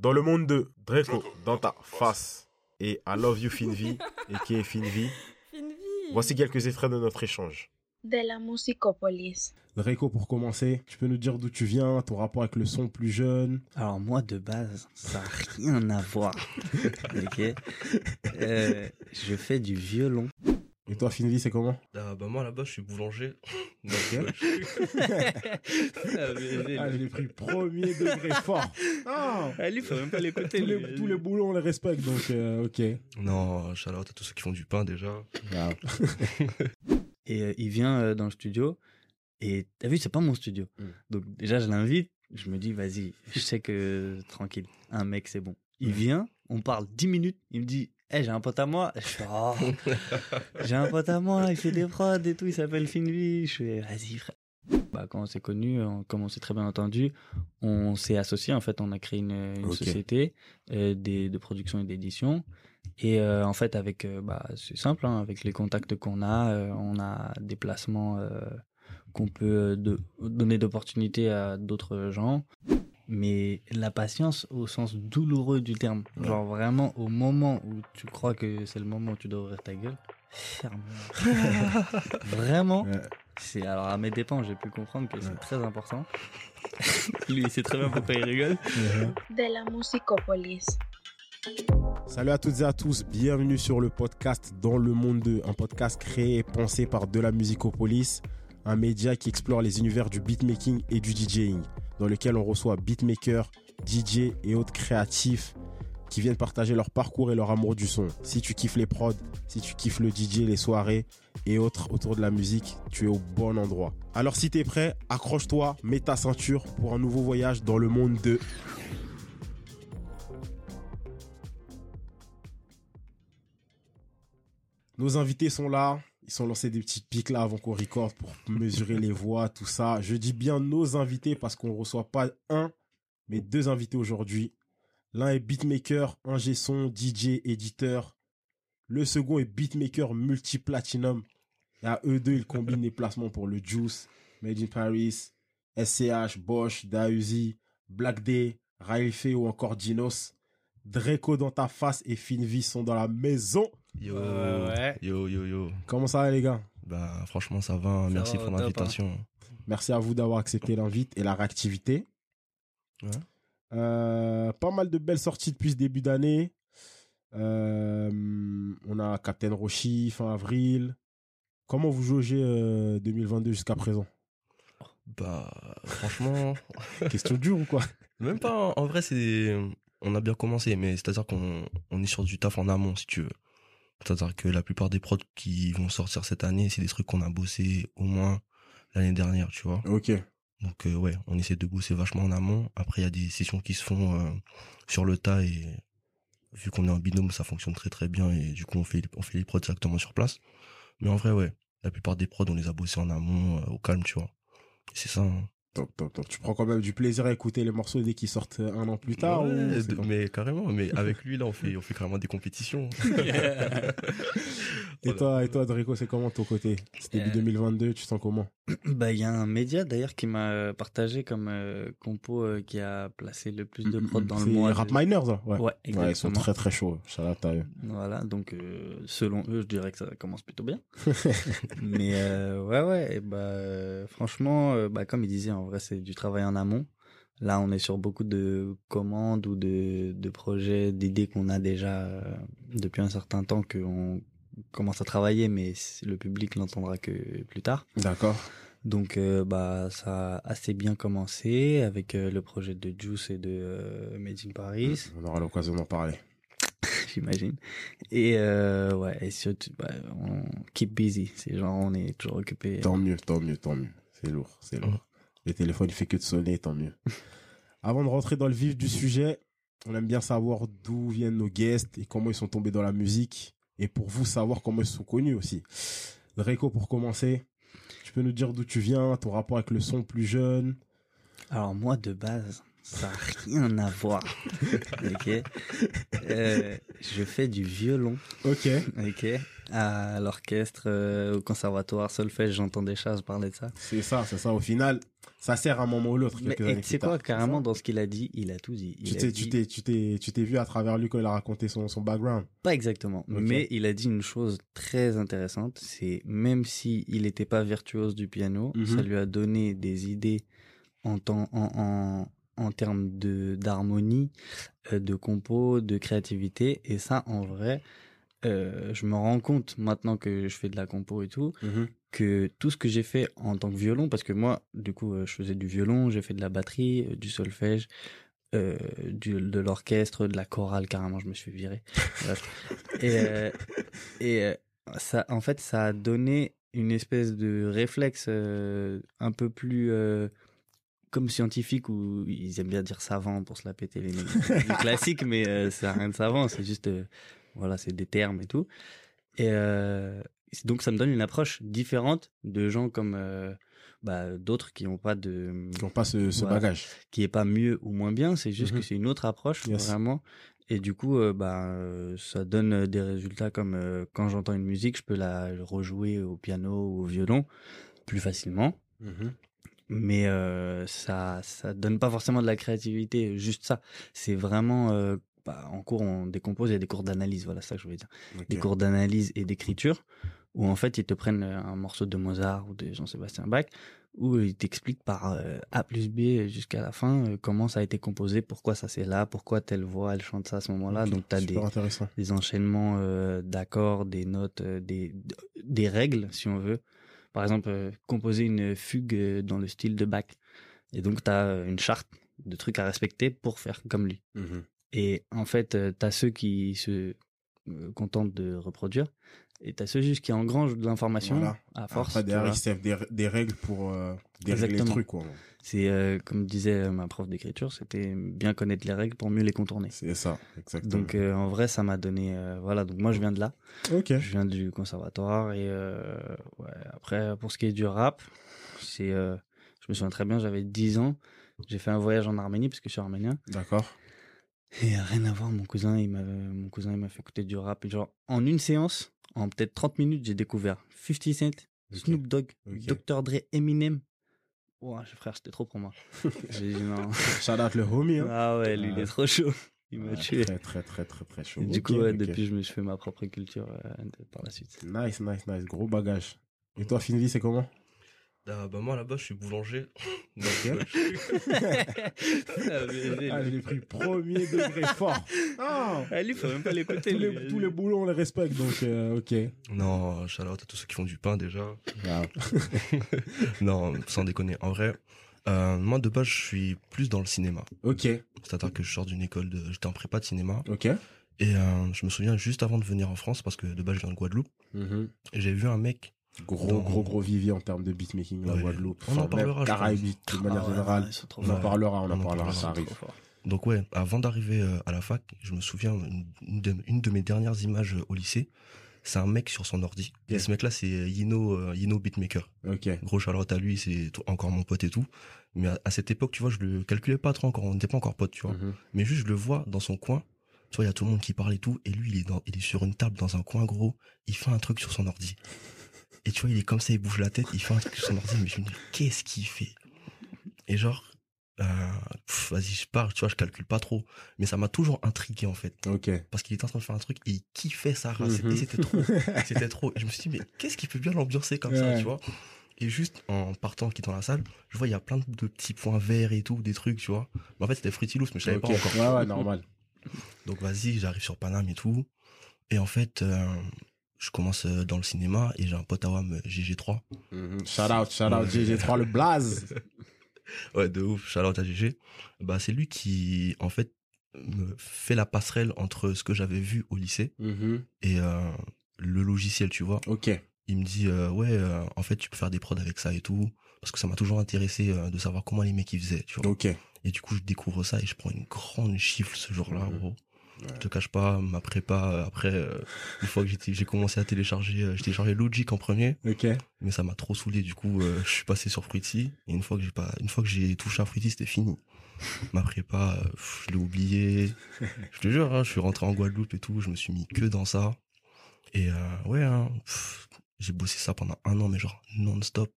Dans le monde de Draco, dans ta face, et I Love You Finvi, et qui est Finvi, voici quelques extraits de notre échange. de la musicopolis. Draco, pour commencer, tu peux nous dire d'où tu viens, ton rapport avec le son plus jeune? Alors moi de base, ça n'a rien à voir. ok? Euh, je fais du violon. Et toi, Finvi, c'est comment? Ah, bah moi là-bas je suis boulanger. Donc, Ok. euh, Ah, je l'ai pris premier degré fort. Ah Ah, lui, faut même pas l'écouter. tous, les, tous les boulons, on les respecte, donc euh, ok. non, out à tous ceux qui font du pain déjà. Ah, Et euh, il vient euh, dans le studio. Et t'as vu, c'est pas mon studio. Mm. Donc déjà, je l'invite. Je me dis, vas-y, je sais que tranquille, un mec, c'est bon. Il Ouais. vient, on parle 10 minutes. Il me dit, hé, j'ai un pote à moi. Je fais, oh, j'ai un pote à moi, il fait des prods et tout, il s'appelle Finvi. Je fais, vas-y, frère. Bah, quand on s'est connus, euh, comme on s'est très bien entendu, on s'est associés. En fait, on a créé une, société euh, des, de production et d'édition. Et euh, en fait, avec, euh, bah, c'est simple, hein, avec les contacts qu'on a, on a des placements qu'on peut de, donner d'opportunités à d'autres gens. Mais la patience au sens douloureux du terme. Ouais. Genre vraiment au moment où tu crois que c'est le moment où tu dois ouvrir ta gueule, ferme. vraiment. ouais. C'est alors à mes dépens, j'ai pu comprendre que Ouais. c'est très important. Lui, il sait très bien pourquoi il rigole. De la musicopolis. Salut à toutes et à tous, bienvenue sur le podcast Dans le monde 2, un podcast créé et pensé par De la Musicopolis, un média qui explore les univers du beatmaking et du DJing, dans lequel on reçoit beatmakers, DJ et autres créatifs qui viennent partager leur parcours et leur amour du son. Si tu kiffes les prods, si tu kiffes le DJ, les soirées et autres autour de la musique, tu es au bon endroit. Alors si t'es prêt, accroche-toi, mets ta ceinture pour un nouveau voyage dans le monde de... Nos invités sont là. Ils sont lancés des petites piques là avant qu'on recorde pour mesurer les voix, tout ça. Je dis bien nos invités parce qu'on ne reçoit pas un, mais deux invités aujourd'hui. L'un est beatmaker, ingé son, DJ, éditeur. Le second est beatmaker multi-platinum. Et à eux deux, ils combinent les placements pour le Juice, Made in Paris, SCH, Bosch, Dausi, Black Day, Railfe ou encore Dinos. Draco dans ta face et Finvi sont dans la maison. Yo, Ouais, yo, yo, yo. Comment ça va les gars? Bah franchement ça va, Ça merci va, pour top, l'invitation. Merci à vous d'avoir accepté l'invite et la réactivité. Ouais. Euh, pas mal de belles sorties depuis ce début d'année. Euh, on a Captain Roshi fin avril. Comment vous jaugez euh, 2022 jusqu'à présent? Bah franchement, Question dure ou quoi? Même pas, en vrai c'est... On a bien commencé, mais c'est-à-dire qu'on on est sur du taf en amont si tu veux. C'est-à-dire que la plupart des prods qui vont sortir cette année, c'est des trucs qu'on a bossé au moins l'année dernière, tu vois. Ok. Donc euh, ouais, on essaie de bosser vachement en amont. Après, il y a des sessions qui se font euh, sur le tas et vu qu'on est en binôme, ça fonctionne très très bien et du coup on fait on fait les prods directement sur place. Mais en vrai, ouais, la plupart des prods, on les a bossés en amont, euh, au calme, tu vois. C'est ça. hein. Top, top, top. Tu prends quand même du plaisir à écouter les morceaux dès qu'ils sortent un an plus tard Ouais, ou mais carrément, mais avec lui là, on fait on fait carrément des compétitions. Et toi, et toi, Draco, c'est comment de ton côté? C'est début Euh, 2022, tu sens comment? Bah, il y a un média d'ailleurs qui m'a partagé comme euh, compo euh, qui a placé le plus de prod dans le mois. Rap de- Miners, hein ouais. Ouais, Ouais, ils sont très très chauds. Eux. Voilà, donc euh, selon eux, je dirais que ça commence plutôt bien. Mais euh, ouais, ouais, et bah euh, franchement, euh, bah comme il disait, en vrai, c'est du travail en amont. Là, on est sur beaucoup de commandes ou de, de projets, d'idées qu'on a déjà euh, depuis un certain temps qu'on commence à travailler, mais le public l'entendra que plus tard. D'accord. Donc euh, bah ça a assez bien commencé avec euh, le projet de Juice et de euh, Made in Paris, On aura l'occasion d'en parler. j'imagine. Et euh, ouais, et surtout bah, on keep busy, c'est genre on est toujours occupé. Tant mieux, tant mieux, tant mieux. C'est lourd, c'est lourd. Le téléphone, il fait que de sonner, tant mieux. Avant de rentrer dans le vif du sujet, on aime bien savoir d'où viennent nos guests et comment ils sont tombés dans la musique. Et pour vous, savoir comment ils sont connus aussi. Draco, pour commencer, tu peux nous dire d'où tu viens, ton rapport avec le son plus jeune Alors moi de base, ça a rien à voir. ok? Euh, je fais du violon. Ok. Ok? À l'orchestre, euh, au conservatoire, solfège, j'entends des chats, je parlais de ça. C'est ça, c'est ça. Au final, ça sert à un moment ou l'autre. Mais tu sais quoi, carrément, dans ce qu'il a dit, il a tout dit. Il Tu t'es, dit- tu t'es, tu t'es, tu t'es vu à travers lui quand il a raconté son, son background. Pas exactement, mais il a dit une chose très intéressante, c'est même si il n'était pas virtuose du piano, Mhm. ça lui a donné des idées en temps, en, en, en termes de d'harmonie, euh, de compo, de créativité, et ça, en vrai, euh, je me rends compte maintenant que je fais de la compo et tout, que tout ce que j'ai fait en tant que violon, parce que moi, du coup, euh, je faisais du violon, j'ai fait de la batterie, euh, du solfège, euh, du, de l'orchestre, de la chorale, carrément, je me suis viré. Et, euh, et ça, en fait, ça a donné une espèce de réflexe un peu plus comme scientifique où ils aiment bien dire savant pour se la péter les. Du classique, mais euh, c'est rien de savant, c'est juste, euh, voilà, c'est des termes et tout. Et euh, donc ça me donne une approche différente de gens comme euh, bah, d'autres qui n'ont pas de Qui n'ont pas ce, ce Voilà. bagage. qui est pas mieux ou moins bien, c'est juste Mhm. que c'est une autre approche Yes. vraiment. Et du coup, euh, bah, ça donne des résultats comme quand j'entends une musique, je peux la rejouer au piano ou au violon plus facilement. Mais euh, ça, ça donne pas forcément de la créativité, juste ça. C'est vraiment euh, bah, en cours, on décompose, il y a des cours d'analyse, voilà ça que je voulais dire des cours d'analyse et d'écriture où en fait ils te prennent euh, un morceau de Mozart ou de Jean-Sébastien Bach où ils t'expliquent par euh, A plus B jusqu'à la fin euh, comment ça a été composé, pourquoi ça c'est là, pourquoi telle voix elle chante ça à ce moment-là. Donc tu as des, enchaînements euh, d'accords, des notes, euh, des, des règles si on veut. Par exemple, euh, composer une fugue euh, dans le style de Bach. Et donc tu as une charte de trucs à respecter pour faire comme lui. Et en fait, euh, t'as ceux qui se euh, contentent de reproduire, et t'as ceux juste qui engrangent de l'information Voilà. à force. Après, tu derrière, ils servent des, des règles pour euh, dérégler les trucs, quoi. C'est euh, comme disait ma prof d'écriture, c'était bien connaître les règles pour mieux les contourner. C'est ça, exactement. Donc euh, en vrai, ça m'a donné voilà. Donc moi, je viens de là, ok. je viens du conservatoire et ouais. Après, pour ce qui est du rap, c'est, je me souviens très bien, j'avais 10 ans, j'ai fait un voyage en Arménie parce que je suis arménien. D'accord. Et rien à voir, mon cousin, il m'a, mon cousin, il m'a fait écouter du rap. Et genre, en une séance, en peut-être 30 minutes, j'ai découvert 50 Cent. Snoop Dogg. Dr. Dre, Eminem. Ouah, frère, c'était trop pour moi. j'ai dit non. Shout out le homie, hein. Ah ouais, lui, il est trop chaud. Il m'a Ouais, tué. Très, très, très, très, très chaud. Et du coup, ouais, depuis, je me suis fait ma propre culture euh, par la suite. Nice, nice, nice. Gros bagage. Et toi, Finvi, c'est comment? Ah, bah, moi, là-bas, je suis boulanger. Donc, euh, Ah, je l'ai pris premier degré fort. Ah, Ah, lui, faut même pas l'écouter. tous, lui. les, tous les boulons, on les respecte, donc euh, ok. non, shout out à tous ceux qui font du pain déjà. Ah, Non, sans déconner. En vrai, euh, moi, de base, je suis plus dans le cinéma. ok, C'est-à-dire que je sors d'une école de. J'étais en prépa de cinéma. ok. Et euh, je me souviens juste avant de venir en France, parce que de base, je viens de Guadeloupe. Mhm. et J'ai vu un mec. Gros, gros, gros vivier en termes de beatmaking, la. Guadeloupe. On en parlera, même je Caraïbes, de manière Ah ouais, générale. On en parlera, on en On en parlera, ça arrive. Donc ouais, avant d'arriver euh, à la fac, je me souviens une, de, une de mes dernières images euh, au lycée. C'est un mec sur son ordi. Et ce mec-là, c'est Yino, euh, Yino Beatmaker. Ok, Gros charlotte à lui, c'est encore mon pote et tout. Mais à, à cette époque, tu vois, je le calculais pas trop encore. On n'était pas encore potes, tu vois. Mhm. Mais juste, je le vois dans son coin. Tu vois, il y a tout le monde qui parle et tout. Et lui, il est, dans, il est sur une table dans un coin gros. Il fait un truc sur son ordi. Et tu vois, il est comme ça, il bouge la tête. Il fait un truc sur son ordi. Mais je me dis, qu'est-ce qu'il fait? Et genre, euh, pff, vas-y, je pars. Tu vois, je calcule pas trop. Mais ça m'a toujours intrigué, en fait. Parce qu'il était en train de faire un truc et il kiffait sa race. Mhm. Et c'était trop. C'était trop. Et je me suis dit, mais qu'est-ce qui peut bien l'ambiancer comme ça, tu vois? Et juste en partant, en quittant la salle, je vois, il y a plein de petits points verts et tout, des trucs, tu vois. Mais en fait, c'était Fruity Loops, mais je savais pas encore. Ouais, ouais, normal. Donc vas-y, j'arrive sur Paname et tout. Et en fait, euh, je commence euh, dans le cinéma et j'ai un pote à WAM, euh, GG3. Mhm. Shout out, shout out, GG3, le blaze. Ouais, de ouf, shout out à GG. Bah, c'est lui qui, en fait, me fait la passerelle entre ce que j'avais vu au lycée Mhm. et euh, le logiciel, tu vois. Ok, il me dit euh, ouais euh, en fait tu peux faire des prods avec ça et tout parce que ça m'a toujours intéressé de savoir comment les mecs ils faisaient tu vois ok. et du coup je découvre ça et je prends une grande gifle ce jour-là Mhm. gros je te cache pas ma prépa euh, après euh, une fois que j'ai commencé à télécharger euh, j'ai téléchargé Logic en premier. Ok. mais ça m'a trop saoulé du coup euh, je suis passé sur Fruity. Et une fois que j'ai pas une fois que j'ai touché à Fruity c'était fini. Ma prépa je l'ai oublié. Je te jure hein, je suis rentré en Guadeloupe et tout je me suis mis que dans ça. Et ouais, hein, j'ai bossé ça pendant un an, mais genre non-stop,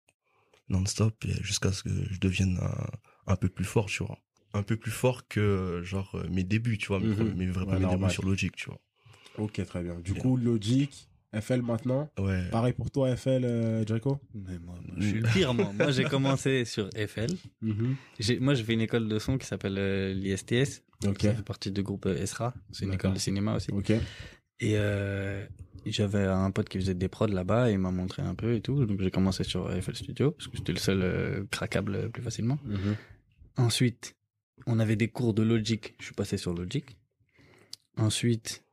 non-stop, jusqu'à ce que je devienne un, un peu plus fort, tu vois. Un peu plus fort que genre euh, mes débuts, tu vois, mes, Mhm. premiers- mes vrais Ouais, premiers débuts sur Logic, tu vois. Ok, très bien. Du Bien. coup, Logic, FL maintenant. Ouais. Pareil pour toi, FL, euh, Draco Mais moi, moi, je suis le pire, moi. Moi, j'ai commencé sur FL. J'ai, moi, j'ai fait une école de son qui s'appelle euh, l'ISTS. Ok. Ça fait partie du groupe euh, ESRA. C'est une école de cinéma aussi. Ok. Et euh, j'avais un pote qui faisait des prods là-bas et il m'a montré un peu et tout. Donc j'ai commencé sur FL Studio parce que c'était le seul euh, craquable euh, plus facilement. Mhm. Ensuite, on avait des cours de Logic. Je suis passé sur Logic. Ensuite,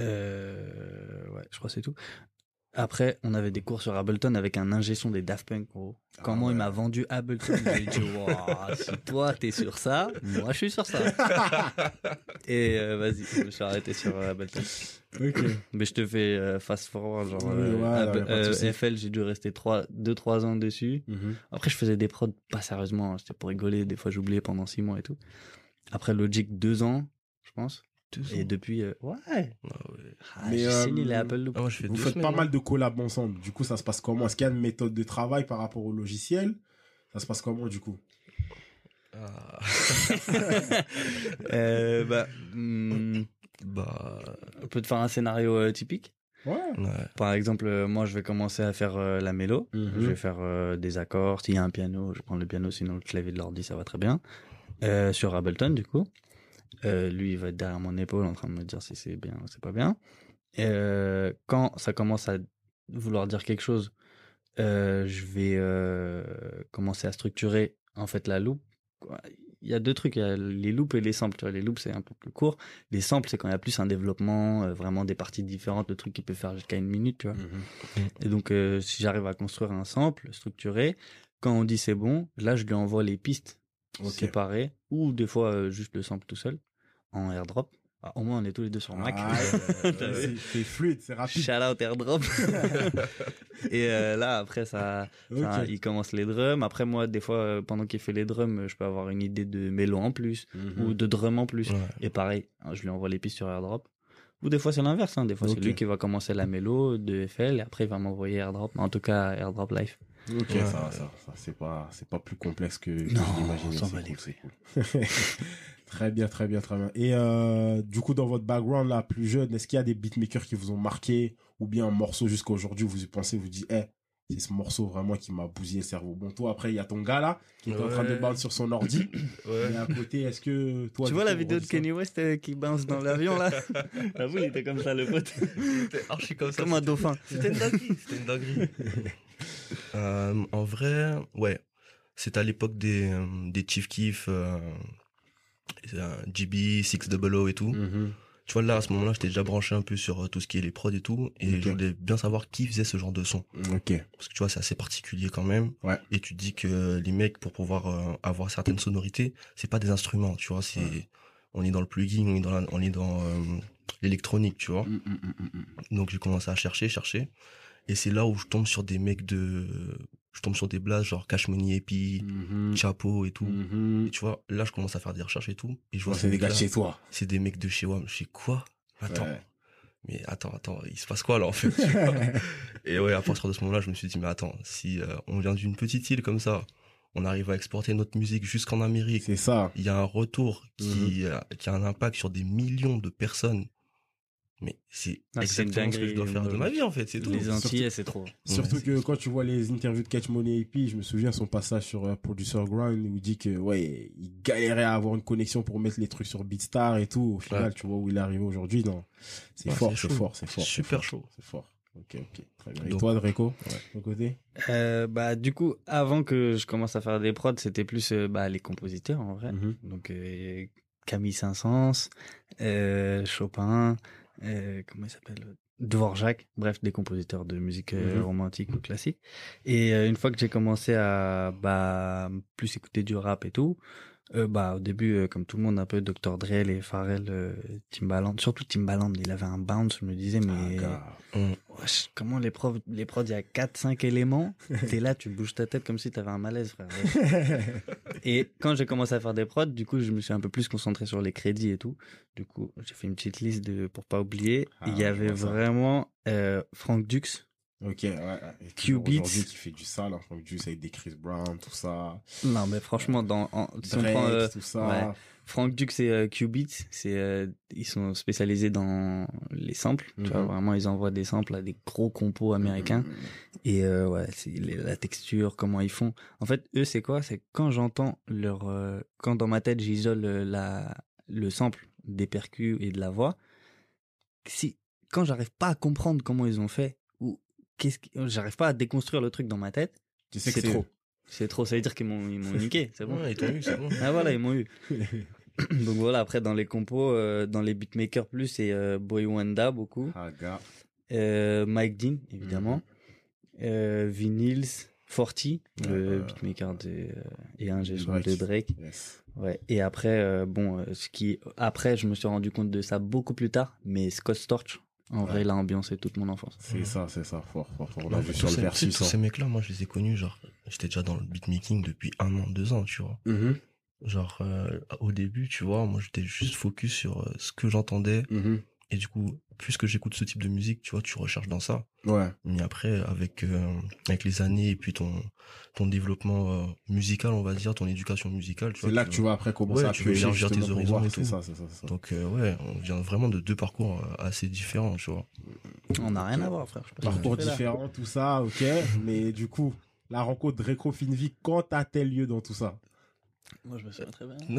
euh, ouais, je crois que c'est tout. Après, on avait des cours sur Ableton avec un ingé son des Daft Punk, gros. Comment ouais. il m'a vendu Ableton J'ai dit, Waouh, si toi t'es sur ça, moi je suis sur ça. Et euh, vas-y, je me suis arrêté sur euh, Ableton. Ok. Mais je te fais euh, fast forward, genre euh, ouais. FL, j'ai dû rester 2-3 ans dessus. Mhm. Après, je faisais des prods pas sérieusement, hein, c'était pour rigoler. Des fois, j'oubliais pendant 6 mois et tout. Après Logic, 2 ans, je pense. Deux Et ans. depuis, euh, ouais, Ah ouais. ah, Mais, j'ai euh, signé les Apple Loop. Ah, moi, je fais Vous deux faites semaines, pas hein. mal de collabs ensemble. Du coup, ça se passe comment? Est-ce qu'il y a une méthode de travail par rapport au logiciel? Ça se passe comment du coup? Ah. Euh, bah, hmm, bah, on peut te faire un scénario euh, typique. Ouais. ouais. Par exemple, euh, moi, je vais commencer à faire euh, la mélo. Mhm. Je vais faire euh, des accords. S'il y a un piano, je prends le piano. Sinon, le clavier de l'ordi, ça va très bien. Euh, sur Ableton, du coup. Euh, lui, il va être derrière mon épaule en train de me dire si c'est bien ou c'est pas bien. Euh, quand ça commence à vouloir dire quelque chose, euh, je vais commencer à structurer en fait la loupe. Il y a deux trucs, il y a les loops et les samples. Tu vois, les loops c'est un peu plus court. Les samples c'est quand il y a plus un développement, vraiment des parties différentes, le truc qui peut faire jusqu'à une minute, tu vois. Mhm. Et donc, si j'arrive à construire un sample structuré, quand on dit c'est bon, là, je lui envoie les pistes Ok. séparées, ou des fois euh, juste le sample tout seul, en airdrop. Ah, au moins, on est tous les deux sur Mac. Ah, c'est fluide, c'est rapide. Shout out airdrop. Et euh, là, après, ça, il commence les drums. Après, moi, des fois, euh, pendant qu'il fait les drums, je peux avoir une idée de mélo en plus, Mhm. ou de drum en plus. Ouais. Et pareil, hein, je lui envoie les pistes sur airdrop. Ou des fois, c'est l'inverse. Hein. Des fois, c'est lui qui va commencer la mélo de FL, et après, il va m'envoyer airdrop. En tout cas, airdrop live. Ok, Ouais. ça, va, ça, ça c'est pas, c'est pas plus complexe que, que Non, je c'est cool, très bien, très bien, très bien. Et euh, du coup, dans votre background là, plus jeune, est-ce qu'il y a des beatmakers qui vous ont marqué ou bien un morceau jusqu'à aujourd'hui où vous y pensez, vous dites, eh, c'est ce morceau vraiment qui m'a bousillé le cerveau. Bon, toi, après, il y a ton gars là qui est en train de bounce sur son ordi. Ouais. Et à côté, est-ce que toi, tu vois la vidéo de Kenny West euh, qui bounce dans l'avion là? J'avoue, il était comme ça, le pote. C'était archi comme ça. Comme un dauphin. C'était une dinguerie. C'était une dinguerie. Euh, en vrai, ouais. C'était à l'époque des, euh, des Chief Keef, euh, euh, GB, 600 et tout. Mhm. Tu vois, là, à ce moment-là, j'étais déjà branché un peu sur tout ce qui est les prods et tout. Et je voulais bien savoir qui faisait ce genre de son. Ok. Parce que tu vois, c'est assez particulier quand même. Ouais. Et tu dis que les mecs, pour pouvoir euh, avoir certaines sonorités, c'est pas des instruments, tu vois. C'est, Ouais. on est dans le plugin, on est dans, la- on est dans euh, l'électronique, tu vois. Mm, mm, mm. Donc j'ai commencé à chercher, chercher. Et c'est là où je tombe sur des mecs de... Je tombe sur des blasts genre Cash Money Epi, Mhm. Chapo et tout. Mhm. Et tu vois, là je commence à faire des recherches et tout. Et je vois C'est des gars chez toi. C'est des mecs de chez WAM. Je sais quoi? Attends. Ouais. Mais attends, attends, il se passe quoi là en fait? Tu vois? Et ouais, à partir de ce moment-là, je me suis dit, mais attends, si euh, on vient d'une petite île comme ça, on arrive à exporter notre musique jusqu'en Amérique, C'est ça. il y a un retour qui, euh, qui a un impact sur des millions de personnes. Mais c'est Ah, exactement ce que je dois faire de euh, ma vie en fait, c'est tout. Les Antillais, c'est trop. Surtout Ouais, que quand tu vois les interviews de Catch Money EP, je me souviens son passage sur euh, Producer Grind où il dit que ouais, il galérait à avoir une connexion pour mettre les trucs sur Beatstar et tout. Au final, Ouais. tu vois où il est arrivé aujourd'hui, non. C'est Ouais, fort, c'est fort, c'est fort. Super chaud. C'est fort. Ok, ok. Très bien. Et Donc- toi, Dreco, de ton côté? Euh, bah, du coup, avant que je commence à faire des prods, c'était plus euh, bah, les compositeurs en vrai. Mhm. Donc euh, Camille Saint-Saëns, euh, Chopin, euh, comment il s'appelle? Dvorak, bref, des compositeurs de musique euh, Mhm. romantique ou classique. Et euh, une fois que j'ai commencé à bah, plus écouter du rap et tout, Euh, bah, au début, euh, comme tout le monde, un peu Dr. Dre, les Pharrell, euh, Timbaland. Surtout Timbaland, il avait un bounce, je me disais, mais Ah, Hum. wesh, comment les profs, les prods, il y a 4, 5 éléments. T'es là, tu bouges ta tête comme si t'avais un malaise, frère. et quand j'ai commencé à faire des prods, du coup, je me suis un peu plus concentré sur les crédits et tout. Du coup, j'ai fait une petite liste de, pour pas oublier. Ah, il y avait vraiment, euh, Frank Dux. Ok, ouais. Q. Aujourd'hui, qui fait du sale, hein, Frank Juice avec des Chris Brown, tout ça. Non, mais franchement, dans, en, si on prend, euh, tout ça. ouais. Frank Dux et euh, c'est euh, ils sont spécialisés dans les samples. Tu vois, Mhm. vraiment, ils envoient des samples à des gros compos américains. Et euh, ouais, c'est la texture, comment ils font. En fait, eux, c'est quoi? C'est quand j'entends leur, euh, quand dans ma tête j'isole euh, la le sample des percus et de la voix. Si quand j'arrive pas à comprendre comment ils ont fait qu'est-ce qui, j'arrive pas à déconstruire le truc dans ma tête, Tu sais que c'est trop. C'est trop. Ça veut dire qu'ils m'ont ils m'ont niqué. C'est bon. Ouais, ils t'ont eu, c'est bon. Ah voilà, ils m'ont eu. Donc voilà, après dans les compos, euh, dans les beatmakers plus, c'est euh, Boy Wanda beaucoup, Ah, gars. euh, Mike Dean évidemment, Mhm. euh, Vinyls, Forty, le Euh, beatmaker de, et un de Drake. de Drake. Yes. Ouais. Et après, bon, ce qui, après, je me suis rendu compte de ça beaucoup plus tard, mais Scott Storch, en Ouais. vrai, il a ambiancé toute mon enfance. C'est ça, c'est ça. Fort, fort, fort. On Non, sur le ces- versus. tous ces mecs-là, moi, je les ai connus, genre, j'étais déjà dans le beatmaking depuis un an, deux ans, tu vois. Mhm, Genre, euh, au début, tu vois, moi, j'étais juste focus sur euh, ce que j'entendais. mhm. Et du coup, plus que j'écoute ce type de musique, tu vois, tu recherches dans ça. Ouais. Mais après, avec, euh, avec les années et puis ton, ton développement euh, musical, on va dire, ton éducation musicale, tu C'est vois. là tu que tu vas après commencer Ouais, à tu veux élargir tes horizons voir. et C'est tout. ça, c'est ça, c'est ça. Donc, euh, ouais, on vient vraiment de deux parcours assez différents, tu vois. On n'a rien à voir, frère. Je Parcours là. différents, tout ça, ok. Mais du coup, la rencontre Dreco Finvi, quand a-t-elle lieu dans tout ça? Moi, je me souviens très bien.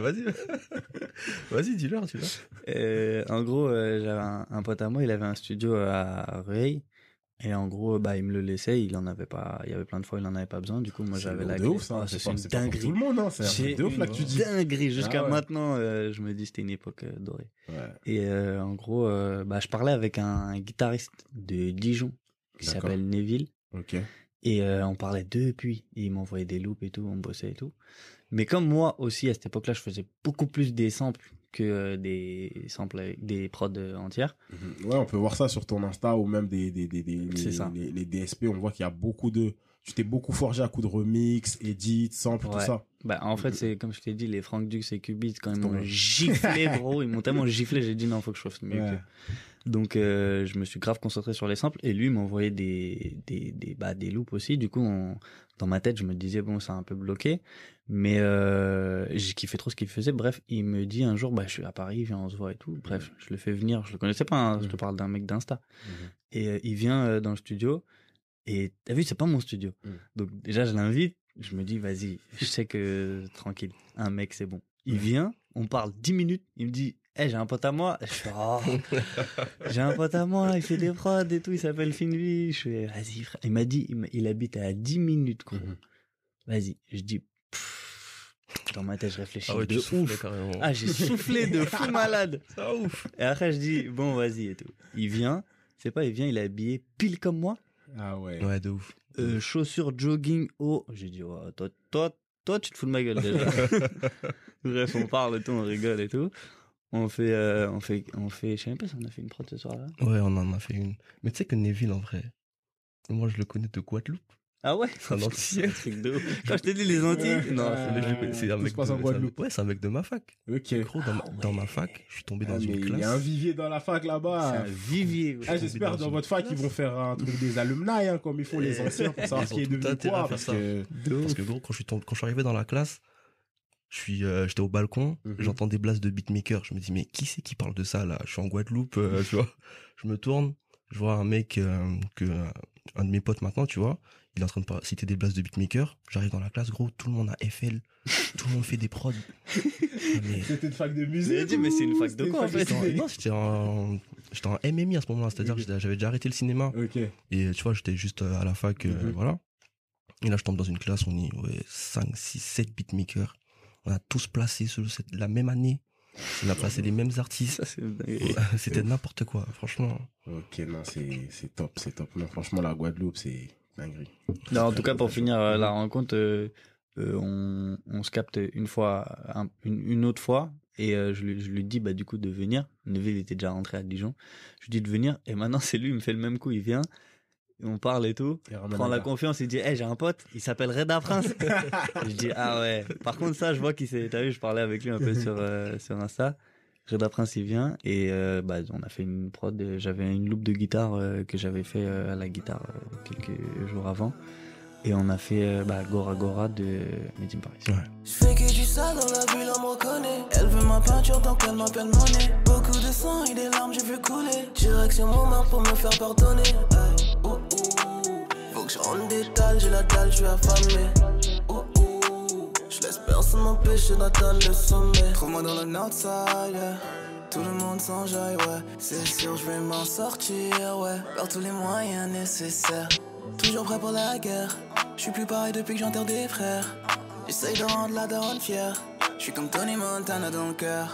Vas-y. Vas-y, dis-leur, dis-leur. Euh, en gros, euh, j'avais un, un pote à moi, il avait un studio à Rueil. Et en gros, bah, il me le laissait, il en avait pas, il y avait plein de fois, il en avait pas besoin. Du coup, moi, j'avais la de clé. ouf, ça. Ah, c'est pas, une pour dinguerie. tout le monde, hein. C'est un C'est truc de ouf, là, que tu dis. dinguerie. Jusqu'à Ah ouais. maintenant, euh, je me dis, c'était une époque euh, dorée. Ouais. Et euh, en gros, euh, bah, je parlais avec un, un guitariste de Dijon qui s'appelle Neville. Ok. Et euh, on parlait depuis. Et il m'envoyait des loops et tout, on bossait et tout. Mais comme moi aussi, à cette époque-là, je faisais beaucoup plus des samples que euh, des samples avec des prods euh, entières. Mhm. Ouais, on peut voir ça sur ton Insta ou même des, des, des, des- les, C'est ça. les, les DSP. On voit qu'il y a beaucoup de. Tu t'es beaucoup forgé à coup de remix, edit, sample, tout ça. Bah, en fait, c'est comme je t'ai dit, les Frank Dux et Cubit, quand ils m'ont giflé, gros, ils m'ont tellement giflé, j'ai dit non, faut que je fasse mieux. Ouais. que- Donc, euh, je me suis grave concentré sur les samples et lui m'envoyait des, des, des, bah, des loops aussi. Du coup, on- dans ma tête, je me disais, bon, c'est un peu bloqué. Mais euh, j'ai kiffé trop ce qu'il faisait. Bref, il me dit un jour, bah, je suis à Paris, viens, on se voit et tout. Bref, je le fais venir. Je le connaissais pas, hein, je te parle d'un mec d'Insta. Mhm. Et euh, il vient euh, dans le studio. Et t'as vu, c'est pas mon studio. Mm. Donc déjà, je l'invite. Je me dis, vas-y, je sais que tranquille, un mec, c'est bon. Il vient, on parle 10 minutes. Il me dit, hey, j'ai un pote à moi. Je fais, oh, j'ai un pote à moi, il fait des prods et tout, il s'appelle Finvi. Je fais, vas-y, frère. Il m'a dit, il, habite à 10 minutes, gros. Mhm. Vas-y. Je dis, pff. dans ma tête, je réfléchis Ah ouais, de ouf. Ah, j'ai soufflé de fou malade. Ça ouf. Et après, je dis, bon, vas-y et tout. Il vient, c'est pas, il vient, il est habillé pile comme moi. Ah ouais. Ouais, de ouf. Euh, chaussures jogging haut. J'ai dit, ouais, toi, toi, toi, tu te fous de ma gueule déjà. Bref, on parle et tout, on rigole et tout. On fait, euh, on fait, on fait, je sais même pas si on a fait une prod ce soir-là. Ouais, on en a fait une. Mais tu sais que Neville, en vrai, moi, je le connais de Guadeloupe. Ah ouais? C'est un Antillais. truc de ouf. Quand je t'ai dit les Antilles, non, Ah, c'est un mec de- en Guadeloupe. Ouais, c'est un mec de ma fac. Ok. Gros, dans, ma, Ah ouais. dans ma fac, je suis tombé dans Ah, une il y classe. a un vivier dans la fac c'est là-bas. un vivier. Ah, j'espère dans dans votre fac, ils classe. vont faire un truc des alumni, hein, comme ils font les anciens, pour savoir ce qui est devenu quoi. Parce que... Parce que gros, quand je suis, tombé- quand je suis arrivé dans la classe, je suis, euh, j'étais au balcon, Mhm. j'entends des blasts de beatmaker. Je me dis, mais qui c'est qui parle de ça là? Je suis en Guadeloupe, euh, tu vois. Je me tourne, je vois un mec, euh, que, un de mes potes maintenant, tu vois, il est en train de citer des blasts de beatmaker. J'arrive dans la classe, gros, tout le monde a FL, tout le monde fait des prods. mais C'était une fac de musique. Dit, mais c'est une fac de quoi, en fait non, j'étais en, j'étais en MMI à ce moment-là, c'est-à-dire Ok. que j'étais- j'avais déjà arrêté le cinéma. Et tu vois, j'étais juste euh, à la fac, euh, Mhm. voilà. Et là, je tombe dans une classe, on est ouais, 5, 6, 7 beatmakers. On a tous placé sur cette- la même année. On a placé les mêmes artistes. C'était n'importe quoi, franchement. Ok, non, c'est c'est top, c'est top. Non, franchement, la Guadeloupe, c'est dinguerie. Non, en tout cas, pour finir euh, la rencontre, euh, euh, on, on se capte une fois, un- une, une autre fois, et je, lui, je lui dis bah du coup de venir. Neville était déjà rentré à Dijon. Je lui dis de venir, et maintenant c'est lui, il me fait le même coup, il vient, on parle et tout. Ramène prend la confiance, il dit hey, j'ai un pote, il s'appelle Reda Prince. je dis ah ouais. Par contre ça, je vois qu'il s'est. T'as vu, je parlais avec lui un peu sur sur Insta. Reda Prince il vient et euh, bah on a fait une prod. J'avais une loupe de guitare euh, que j'avais fait euh, à la guitare euh, quelques jours avant. Et on a fait euh, bah, Gora Gora de Made in Paris. Ouais. Je fais que du sale dans la ville, on me reconnaît. Elle veut ma peinture, donc elle m'appelle monnaie. Beaucoup de sang et des larmes, j'ai vu couler. Direction mon bar pour me faire pardonner. Hey, ouh, ouh. Faut que je rentre des dalles, j'ai la dalle, je suis affamé. Je laisse personne m'empêcher d'atteindre le sommet. Trouve-moi dans le Northside, yeah. Tout le monde s'enjaille, ouais. C'est sûr, je vais m'en sortir, ouais. Par tous les moyens nécessaires. Toujours prêt pour la guerre. Je suis plus pareil depuis que j'enterre des frères. J'essaye de rendre la daronne fière. Je suis comme Tony Montana dans le cœur.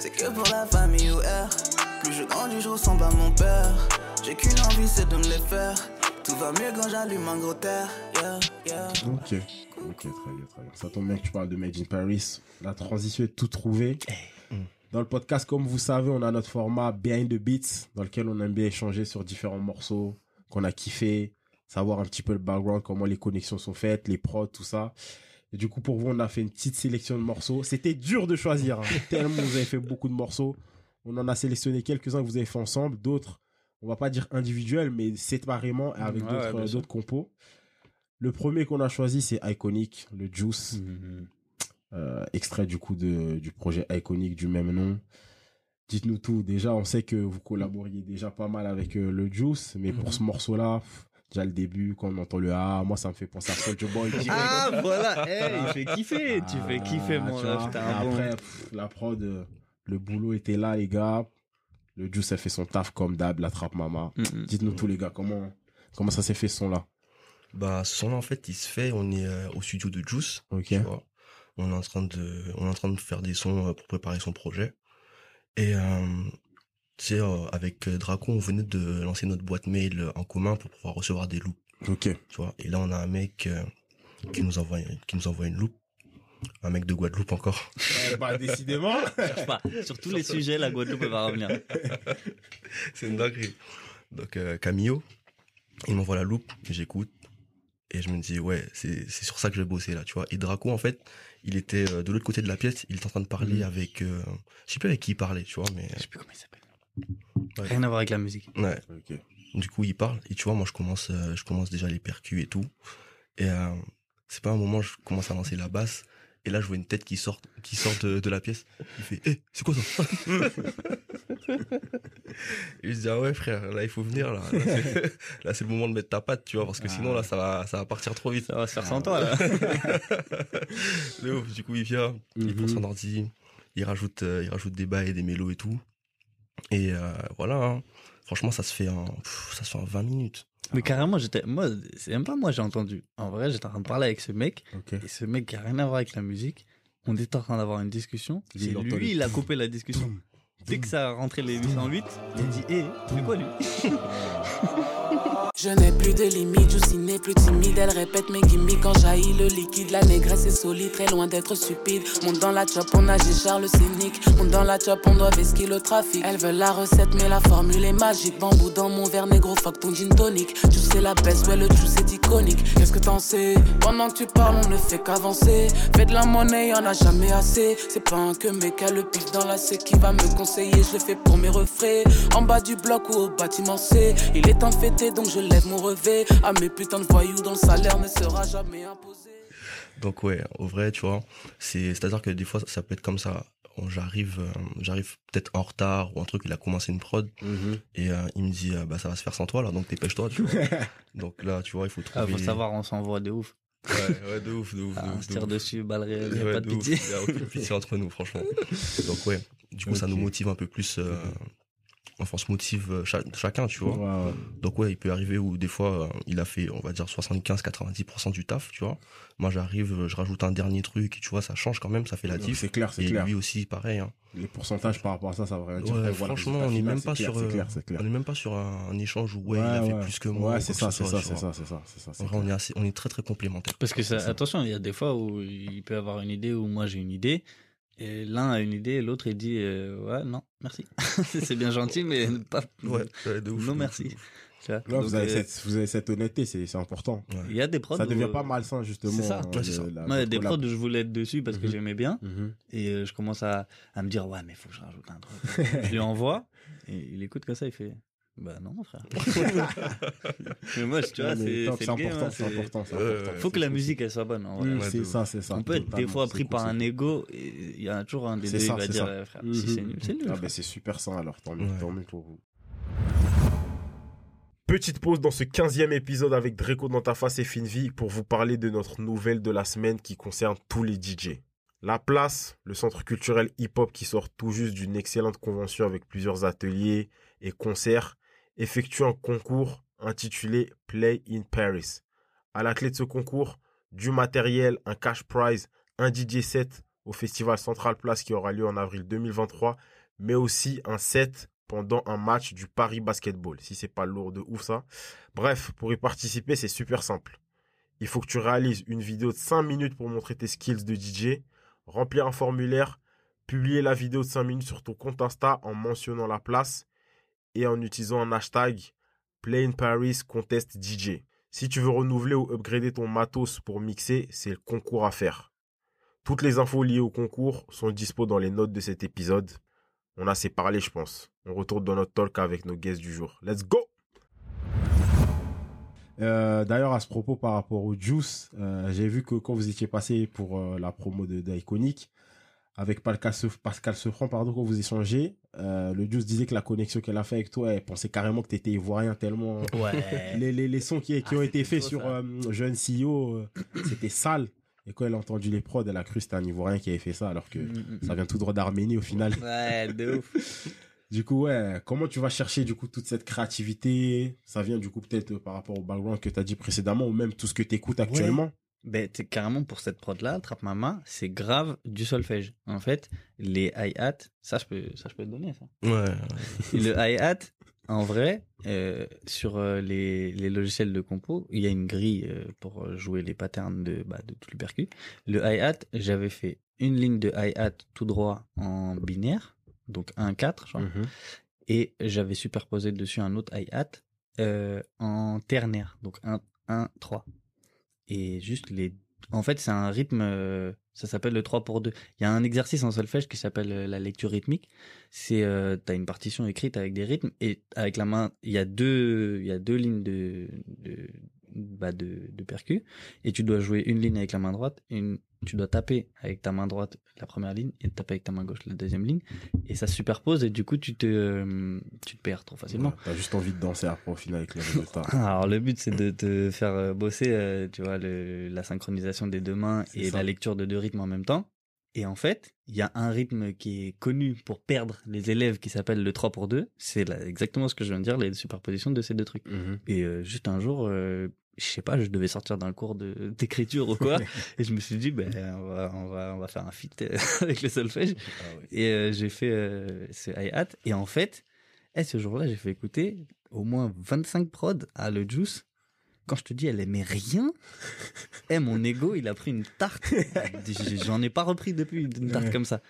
C'est que pour la famille ou R. Plus je grandis, je ressemble à mon père. J'ai qu'une envie, c'est de me les faire. Tout va mieux quand j'allume un gros terre. Ok. Ok, très bien, très bien. Ça tombe bien que tu parles de Made in Paris. La transition est tout trouvée. Dans le podcast, comme vous savez, on a notre format Behind the Beats, dans lequel on aime bien échanger sur différents morceaux qu'on a kiffé, savoir un petit peu le background, comment les connexions sont faites, les prods, tout ça. Du coup, pour vous, on a fait une petite sélection de morceaux. C'était dur de choisir, hein, tellement vous avez fait beaucoup de morceaux. On en a sélectionné quelques-uns que vous avez fait ensemble, d'autres, on va pas dire individuels, mais séparément et avec Ouais, ouais, d'autres compos. Le premier qu'on a choisi, c'est Iconic, le Juice, Mhm. euh, extrait du coup de, du projet Iconic du même nom. Dites-nous tout. Déjà, on sait que vous collaboriez déjà pas mal avec euh, le Juice, mais pour ce morceau-là, déjà le début, quand on entend le A, moi ça me fait penser à Soulja Boy. Ah voilà, hey, il fait kiffer, tu fais kiffer Ah, mon Et un bon. Après, pff, la prod, euh, le boulot était là, les gars. Le Juice a fait son taf comme d'hab, la trappe mama. Mhm. Dites-nous tout, les gars, comment, comment ça s'est fait ce son-là? Bah, ce son-là, en fait, il se fait, on est euh, au studio de Juice, Ok. tu vois. On est en train de, on est en train de faire des sons euh, pour préparer son projet. Et, euh, tu sais, euh, avec Draco, on venait de lancer notre boîte mail en commun pour pouvoir recevoir des loops, Ok. tu vois. Et là, on a un mec euh, qui nous envoie, qui nous envoie une loupe. Un mec de Guadeloupe encore. bah, décidément. Pas. Sur tous les sujets, la Guadeloupe va revenir. C'est une dinguerie. Donc, euh, Camillo, il m'envoie la loupe, j'écoute. Et je me dis, ouais, c'est c'est sur ça que je vais bosser là, tu vois. Et Draco, en fait, il était euh, de l'autre côté de la pièce, il était en train de parler Mhm. avec. euh, je sais plus avec qui il parlait, tu vois, mais. Je sais plus comment il s'appelle. Ouais. Rien à voir avec la musique. Ouais. Du coup, il parle, et tu vois, moi, je commence, euh, je commence déjà les percus et tout. Et euh, c'est pas un moment, je commence à lancer la basse. Et là, je vois une tête qui sort, qui sort de, de la pièce. Il fait, hé, c'est quoi ça Et je dis, ah ouais, frère, là, il faut venir, là. Là, c'est- le moment de mettre ta patte, tu vois, parce que Ah. sinon, là, ça va, ça va partir trop vite. Ça va se faire sans toi là. Du coup, il vient, il prend Mhm. son ordi, il rajoute, euh, il rajoute des bails et des mélos et tout. Et euh, voilà, hein. franchement, ça se fait en, pff, ça se fait en 20 minutes. Mais carrément, j'étais, moi, c'est même pas moi j'ai entendu. En vrai, j'étais en train de parler avec ce mec, et ce mec qui a rien à voir avec la musique. On était en train d'avoir une discussion. C'est lui, il a coupé la discussion. Dès que ça a rentré les 808, il a dit, hé, tu fais quoi lui? Je n'ai plus de limites, Juicy n'est plus timide. Elle répète mes gimmicks quand jaillit le liquide. La négresse est solide, très loin d'être stupide. Monte dans la chop, on nage Charles Cynique. Monte dans la chop, on doit vesquer le trafic. Elle veut la recette, mais la formule est magique. Bambou dans mon verre négro, fuck ton gin tonic. Tu sais la baisse, ouais, le juice est iconique. Qu'est-ce que t'en sais? Pendant que tu parles, on ne fait qu'avancer. Fais de la monnaie, y'en a jamais assez. C'est pas un que mec a le pif dans la C qui va me conseiller. Je le fais pour mes refrains. En bas du bloc ou au bâtiment C. Il est de fêter, donc je lève mon revêt. À mes putains de voyous dont le salaire ne sera jamais imposé. Donc ouais, au vrai, tu vois, c'est c'est à dire que des fois ça peut être comme ça. J'arrive, euh, j'arrive peut-être en retard ou un truc. Il a commencé une prod Mhm. et euh, il me dit euh, bah ça va se faire sans toi là, donc dépêche-toi. Tu vois. donc là, tu vois, il faut Ah, trouver. faut savoir, on s'envoie de ouf. Ouais, ouais, de ouf, de ouf, de Ah, on ouf. se de tire ouf. dessus, balle réelle, Ouais, pas de de pitié. Il y a aucune pitié entre nous, franchement. Donc ouais, du coup ça nous motive un peu plus euh, enfance motive euh, cha- chacun, tu vois. Donc ouais, il peut arriver où des fois euh, il a fait, on va dire 75-90% du taf, tu vois. Moi j'arrive, euh, je rajoute un dernier truc, et tu vois, ça change quand même, ça fait la diff. C'est clair, c'est Et clair. lui aussi, pareil. Hein. Les pourcentages par rapport à ça, ça va rien dire. Ouais, Après, voilà, franchement, on n'est même c'est pas clair, sur, C'est euh, clair, c'est clair. On n'est même pas sur un, un échange où ouais, il Ouais, a fait ouais. plus que moi. Ouais, ou c'est ça, c'est ça, c'est ça, c'est ça, c'est ça. on est assez, on est très très complémentaires. Parce que ça. attention, il y a des fois où il peut avoir une idée où moi j'ai une idée. Et l'un a une idée et l'autre il dit euh, ouais non merci c'est bien gentil mais pas Ouais, ouais, de ouf, non merci Là, Donc, vous avez, euh, cette, vous avez cette honnêteté, c'est c'est important. Ouais. il y a des prods Ça où- devient pas malsain, justement. C'est ça. Ouais, c'est ça. la- Moi, il y a votre des prods où je voulais être dessus parce que Mhm. j'aimais bien Mhm. et euh, je commence à, à me dire ouais mais faut que je rajoute un truc je lui envoie et il écoute comme ça il fait bah non frère mais moi tu vois c'est c'est c'est important, hein, c'est c'est- important, c'est important. ouais. faut que la musique elle soit bonne en vrai. Mm, Ouais, C'est ça, c'est ça. on peut être des fois c'est pris cool, par c'est un ego et il y a toujours un des C'est deux ça, qui va c'est dire ça. eh, frère si c'est Mhm. nul c'est nul Ah c'est super sain alors, tant mieux, Ouais. tant mieux pour vous. Petite pause dans ce 15e épisode avec Dreco dans ta face et Finvi pour vous parler de notre nouvelle de la semaine qui concerne tous les DJ. La Place, le centre culturel hip-hop qui sort tout juste d'une excellente convention avec plusieurs ateliers et concerts, effectue un concours intitulé Play in Paris. À la clé de ce concours, du matériel, un cash prize, un DJ set au festival Central Place qui aura lieu en avril 2023, mais aussi un set pendant un match du Paris Basketball. Si c'est pas lourd de ouf ça. Bref, pour y participer, c'est super simple. Il faut que tu réalises une vidéo de 5 minutes pour montrer tes skills de DJ, remplir un formulaire, publier la vidéo de 5 minutes sur ton compte Insta en mentionnant la place et en utilisant un hashtag Play Paris Contest DJ. Si tu veux renouveler ou upgrader ton matos pour mixer, c'est le concours à faire. Toutes les infos liées au concours sont dispo dans les notes de cet épisode. On a assez parlé, je pense. On retourne dans notre talk avec nos guests du jour. Let's go Euh, D'ailleurs, à ce propos, par rapport au Juice, euh, j'ai vu que quand vous étiez passé pour euh, la promo de d'Iconic, avec Pascal, Pascal pardon, quand vous échangez, euh, le Juice disait que la connexion qu'elle a fait avec toi, elle pensait carrément que t'étais ivoirien tellement... ouais. Les, les, les sons qui, qui Ah, ont été faits sur euh, Jeune CEO, euh, c'était sale. Et quand elle a entendu les prods, elle a cru que c'était un Ivoirien qui avait fait ça, alors que Mm, mm, ça vient tout droit d'Arménie au final. ouais de ouf. Du coup, ouais, comment tu vas chercher du coup toute cette créativité? Ça vient du coup peut-être euh, par rapport au background que tu as dit précédemment ou même tout ce que tu écoutes actuellement? Ben, t'es carrément pour cette prod là, Trappe Mama, c'est grave du solfège. En fait, les hi-hat, ça je peux, ça je peux te donner ça. Ouais. Le hi-hat, en vrai, euh, sur euh, les, les logiciels de compo, il y a une grille euh, pour jouer les patterns de, bah, de tous les percus. Le hi-hat, j'avais fait une ligne de hi-hat tout droit en binaire, donc 1-4, genre, Mhm. et j'avais superposé dessus un autre hi-hat euh, en ternaire, donc 1-1-3. Et juste les... En fait, c'est un rythme, euh, ça s'appelle le 3 pour 2. Il y a un exercice en solfège qui s'appelle euh, la lecture rythmique. C'est, euh, t'as une partition écrite avec des rythmes et avec la main, il y a deux, il y a deux lignes de, de, bah de, de percus et tu dois jouer une ligne avec la main droite, une, tu dois taper avec ta main droite la première ligne et taper avec ta main gauche la deuxième ligne et ça se superpose et du coup tu te, euh, tu te perds trop facilement. Ouais, T'as juste envie de danser après au final avec les résultats. Alors le but c'est de te faire euh, bosser, euh, tu vois, le, la synchronisation des deux mains et ça. la lecture de deux rythmes en même temps. Et en fait, il y a un rythme qui est connu pour perdre les élèves qui s'appelle le 3 pour 2. C'est exactement ce que je viens de dire, les superpositions de ces deux trucs. Mhm. Et euh, juste un jour, euh, je sais pas, je devais sortir d'un cours de d'écriture ou quoi, et je me suis dit, ben on va on va on va faire un feat euh, avec le solfège. Et euh, j'ai fait euh, ce hi-hat. Et en fait, eh, ce jour-là, j'ai fait écouter au moins 25 prods à le Juice. Quand je te dis, elle aimait rien, eh, mon ego, il a pris une tarte. J'en ai pas repris depuis une tarte comme ça.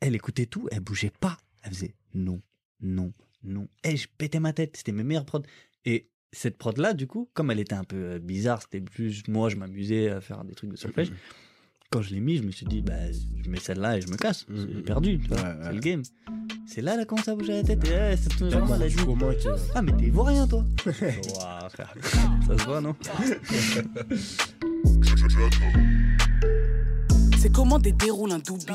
Elle écoutait tout, elle bougeait pas. Elle faisait non, non, non. Eh, je pétais ma tête. C'était mes meilleures prods. Et cette prod-là, du coup, comme elle était un peu euh, bizarre, c'était plus moi, je m'amusais à faire des trucs de solfège. Quand je l'ai mis, je me suis dit, bah, je mets celle-là et je me casse. J'ai Mhm. perdu, tu vois. Ouais, C'est ouais. le game. C'est là, elle a commencé à bouger la tête. Et ouais, ça tourne vraiment, elle a Du dit, ah, mais t'es ivoirien, toi. Frère. Ça se voit, non C'est comment des déroule un doubi.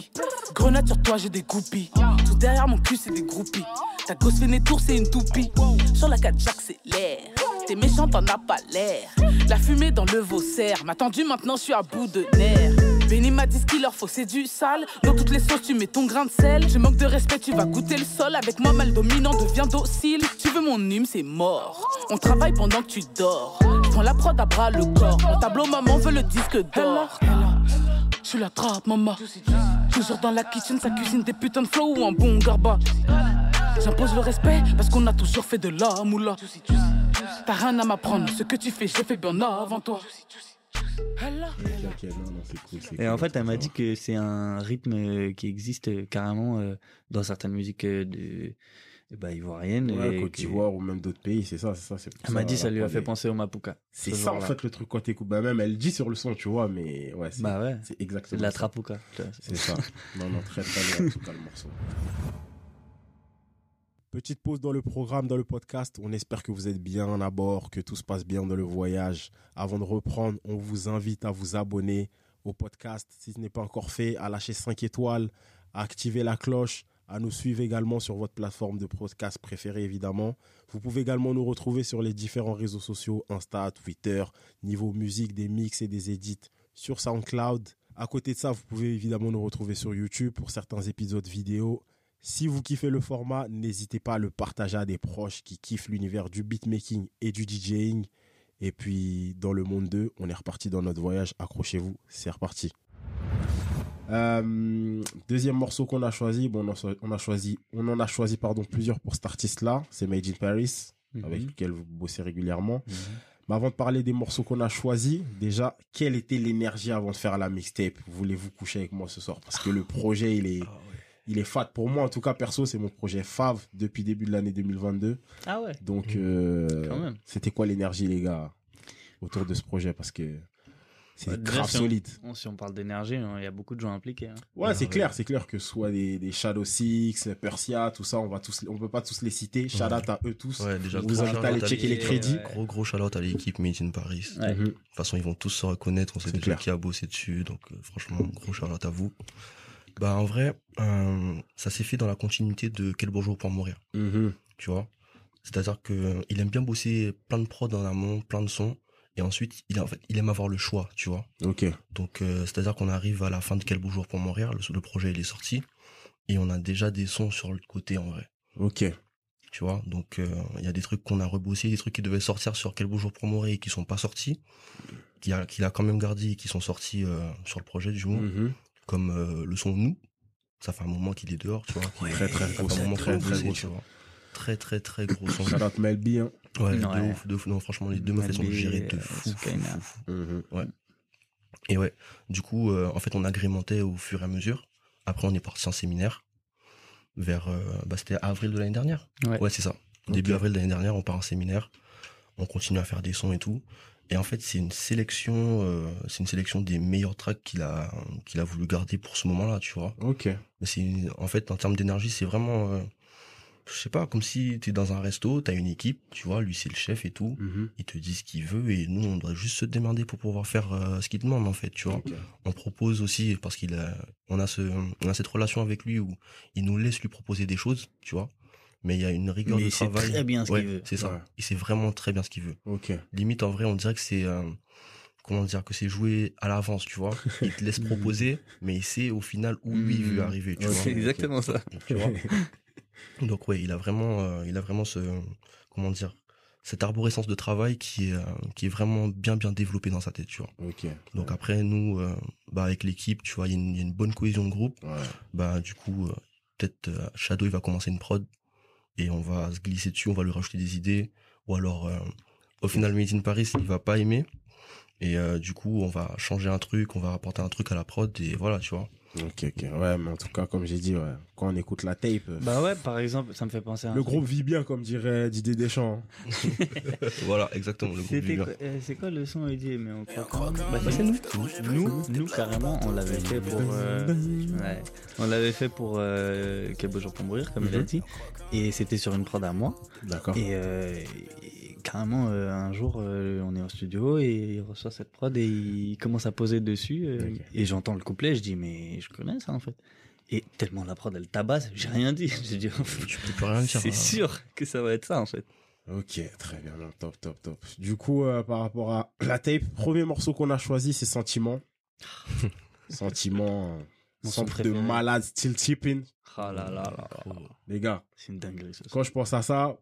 Grenade sur toi, j'ai des groupies. Tout derrière mon cul, c'est des groupies. Ta gosse fait tour, c'est une toupie. Sur la 4 j'accélère. T'es méchant, t'en as pas l'air. La fumée dans le vaussaire. M'a tendu, maintenant je suis à bout de nerfs. Benny m'a dit ce qu'il leur faut, c'est du sale. Dans toutes les sauces, tu mets ton grain de sel. Je manque de respect, tu vas goûter le sol. Avec moi, mal dominant, deviens docile. Tu veux mon hume, c'est mort. On travaille pendant que tu dors. Prends la prod à bras le corps. Mon tableau, maman veut le disque d'or. Je suis la trappe, maman. Toujours dans la kitchen, ça cuisine des putains de flow ou un bon garba. J'impose le respect parce qu'on a toujours fait de la moula. T'as rien à m'apprendre, ce que tu fais, je l'ai fait bien avant toi. Et en fait, elle m'a dit que c'est un rythme qui existe carrément euh, dans certaines musiques euh, de eh ben, ivoiriennes. Ouais, et Côte que- d'Ivoire ou même d'autres pays, c'est ça, c'est ça. c'est Elle m'a dit ça lui a fait penser au Mapuka. C'est ce ça en fait le truc quand t'écoutes. Bah même elle le dit sur le son, tu vois, mais ouais, c'est Bah ouais, c'est exactement la vois. C'est ça. Non, non, très très bien en tout cas le morceau. Petite pause dans le programme, dans le podcast. On espère que vous êtes bien à bord, que tout se passe bien dans le voyage. Avant de reprendre, on vous invite à vous abonner au podcast si ce n'est pas encore fait, à lâcher 5 étoiles, à activer la cloche, à nous suivre également sur votre plateforme de podcast préférée évidemment. Vous pouvez également nous retrouver sur les différents réseaux sociaux, Insta, Twitter, niveau musique, des mix et des edits sur SoundCloud. À côté de ça, vous pouvez évidemment nous retrouver sur YouTube pour certains épisodes vidéo. Si vous kiffez le format, n'hésitez pas à le partager à des proches qui kiffent l'univers du beatmaking et du DJing. Et puis, dans le monde 2, on est reparti dans notre voyage. Accrochez-vous, c'est reparti. Euh, deuxième morceau qu'on a choisi, bon, on, a choisi, on en a choisi pardon plusieurs pour cet artiste-là. C'est Made in Paris, Mhm. avec lequel vous bossez régulièrement. Mhm. Mais avant de parler des morceaux qu'on a choisis, déjà, quelle était l'énergie avant de faire la mixtape? Voulez-vous coucher avec moi ce soir? Parce que le projet, il est, Ah ouais. il est fat. Pour moi, en tout cas, perso, c'est mon projet FAV depuis début de l'année 2022. Ah ouais, Donc, euh, Quand même. c'était quoi l'énergie, les gars, autour de ce projet? Parce que c'est grave si on- solide. Bon, si on parle d'énergie, hein, il y a beaucoup de gens impliqués. hein. Ouais, c'est ouais. clair, c'est clair que ce soit des, des Shadow Six, Persia, tout ça, on va tous, on peut pas tous les citer. Shout out à eux tous. Ouais, déjà, vous invite à aller checker les crédits. ouais. Gros, gros shout-out à l'équipe Made in Paris. Ouais. Mhm. De toute façon, ils vont tous se reconnaître. On sait C'est déjà clair. qui a bossé dessus. Donc, euh, franchement, gros shout-out à vous. Bah, en vrai, euh, ça s'est fait dans la continuité de Quel beau jour pour mourir. Mhm. Tu vois? C'est-à-dire que euh, il aime bien bosser plein de prods en amont, plein de sons. Et ensuite, il, en fait, il aime avoir le choix, tu vois Ok. Donc, euh, c'est-à-dire qu'on arrive à la fin de Quel beau jour pour mourir. Le, le projet, il est sorti. Et on a déjà des sons sur le côté, en vrai. Ok. Tu vois, donc euh, il y a des trucs qu'on a rebossé, des trucs qui devaient sortir sur Quel beau jour pour mourir et qui sont pas sortis, qu'il a, qu'il a quand même gardé et qui sont sortis euh, sur le projet du moment, Mhm. comme le son Nous. Ça fait un moment qu'il est dehors, tu vois. Très, très gros fait un son, moment très, qu'on très Très très très gros son. Shout out Melby, hein. Ouais, de Ouais. ouf, de ouf. Non, franchement, les deux meufs, elles sont gérées de euh, fou, fou, fou, fou. Mhm. Et ouais, du coup, euh, en fait, on agrémentait au fur et à mesure. Après, on est parti en séminaire vers, euh, bah, c'était avril de l'année dernière. Ouais. c'est ça. Début avril de l'année dernière, on part en séminaire. On continue à faire des sons et tout. Et en fait, c'est une sélection, euh, c'est une sélection des meilleurs tracks qu'il a, qu'il a voulu garder pour ce moment-là, tu vois. Ok. Mais c'est, en fait, en termes d'énergie, c'est vraiment, euh, je sais pas, comme si t'es dans un resto, t'as une équipe, tu vois, lui c'est le chef et tout. Mhm. Il te dit ce qu'il veut et nous, on doit juste se démerder pour pouvoir faire euh, ce qu'il demande, en fait, tu vois on propose aussi parce qu'il a, on a ce, on a cette relation avec lui où il nous laisse lui proposer des choses, tu vois. Mais il y a une rigueur Mais de il sait très bien ce Ouais, qu'il veut. C'est ça. Ouais. Il sait vraiment très bien ce qu'il veut. Ok. Limite, en vrai, on dirait que c'est, euh, comment dire, que c'est joué à l'avance, tu vois. Il te laisse proposer, mais il sait au final où lui il veut Mhm. arriver, tu vois. C'est exactement ça. Tu vois. Donc ouais, il a vraiment, euh, il a vraiment ce, comment dire, cette arborescence de travail qui est, euh, qui est vraiment bien bien développée dans sa tête, tu vois. Donc après, nous, euh, bah, avec l'équipe, tu vois, il y, a une- il y a une bonne cohésion de groupe. Ouais. Bah, du coup, peut-être Shadow, il va commencer une prod et on va se glisser dessus, on va lui rajouter des idées. Ou alors, au final, Made in Paris, il va pas aimer. Et du coup, on va changer un truc, on va apporter un truc à la prod et voilà, tu vois. Ok, ok. Ouais, mais en tout cas, comme j'ai dit, ouais, quand on écoute la tape, euh, Bah ouais, par exemple, ça me fait penser à un le truc. groupe vit bien, comme dirait Didier Deschamps. hein. voilà, exactement, le groupe Vivien. quoi- euh, C'est quoi le son dit mais on croit même Bah c'est nous. Nous, nous carrément, on l'avait fait pour. euh, ouais. On l'avait fait pour euh, Quel beau jour pour mourir, comme il a Mhm. dit. Et c'était sur une prod à moi. D'accord. Et, euh, et carrément, euh, un jour, euh, on est au studio et il reçoit cette prod et il commence à poser dessus. euh. Et j'entends le couplet, je dis, mais je connais ça en fait. Et tellement la prod, elle tabasse, j'ai rien dit. J'ai dit, Tu peux plus rien dire. c'est hein. sûr que ça va être ça en fait. Ok, très bien, top, top, top. Du coup, par rapport à la tape, premier morceau qu'on a choisi, c'est Sentiment. Sentiment, de malade, still tipping. Ah là là là. Les gars, C'est une dinguerie quand je pense à ça,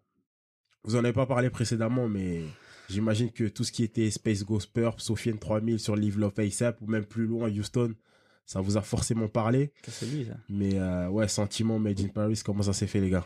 vous en avez pas parlé précédemment, mais j'imagine que tout ce qui était Space Ghost Purp, Sofiane 3000 sur Live Love ASAP, ou même plus loin, Houston, ça vous a forcément parlé. C'est lui ça. Mais euh, ouais, sentiment Made in Paris, comment ça s'est fait, les gars?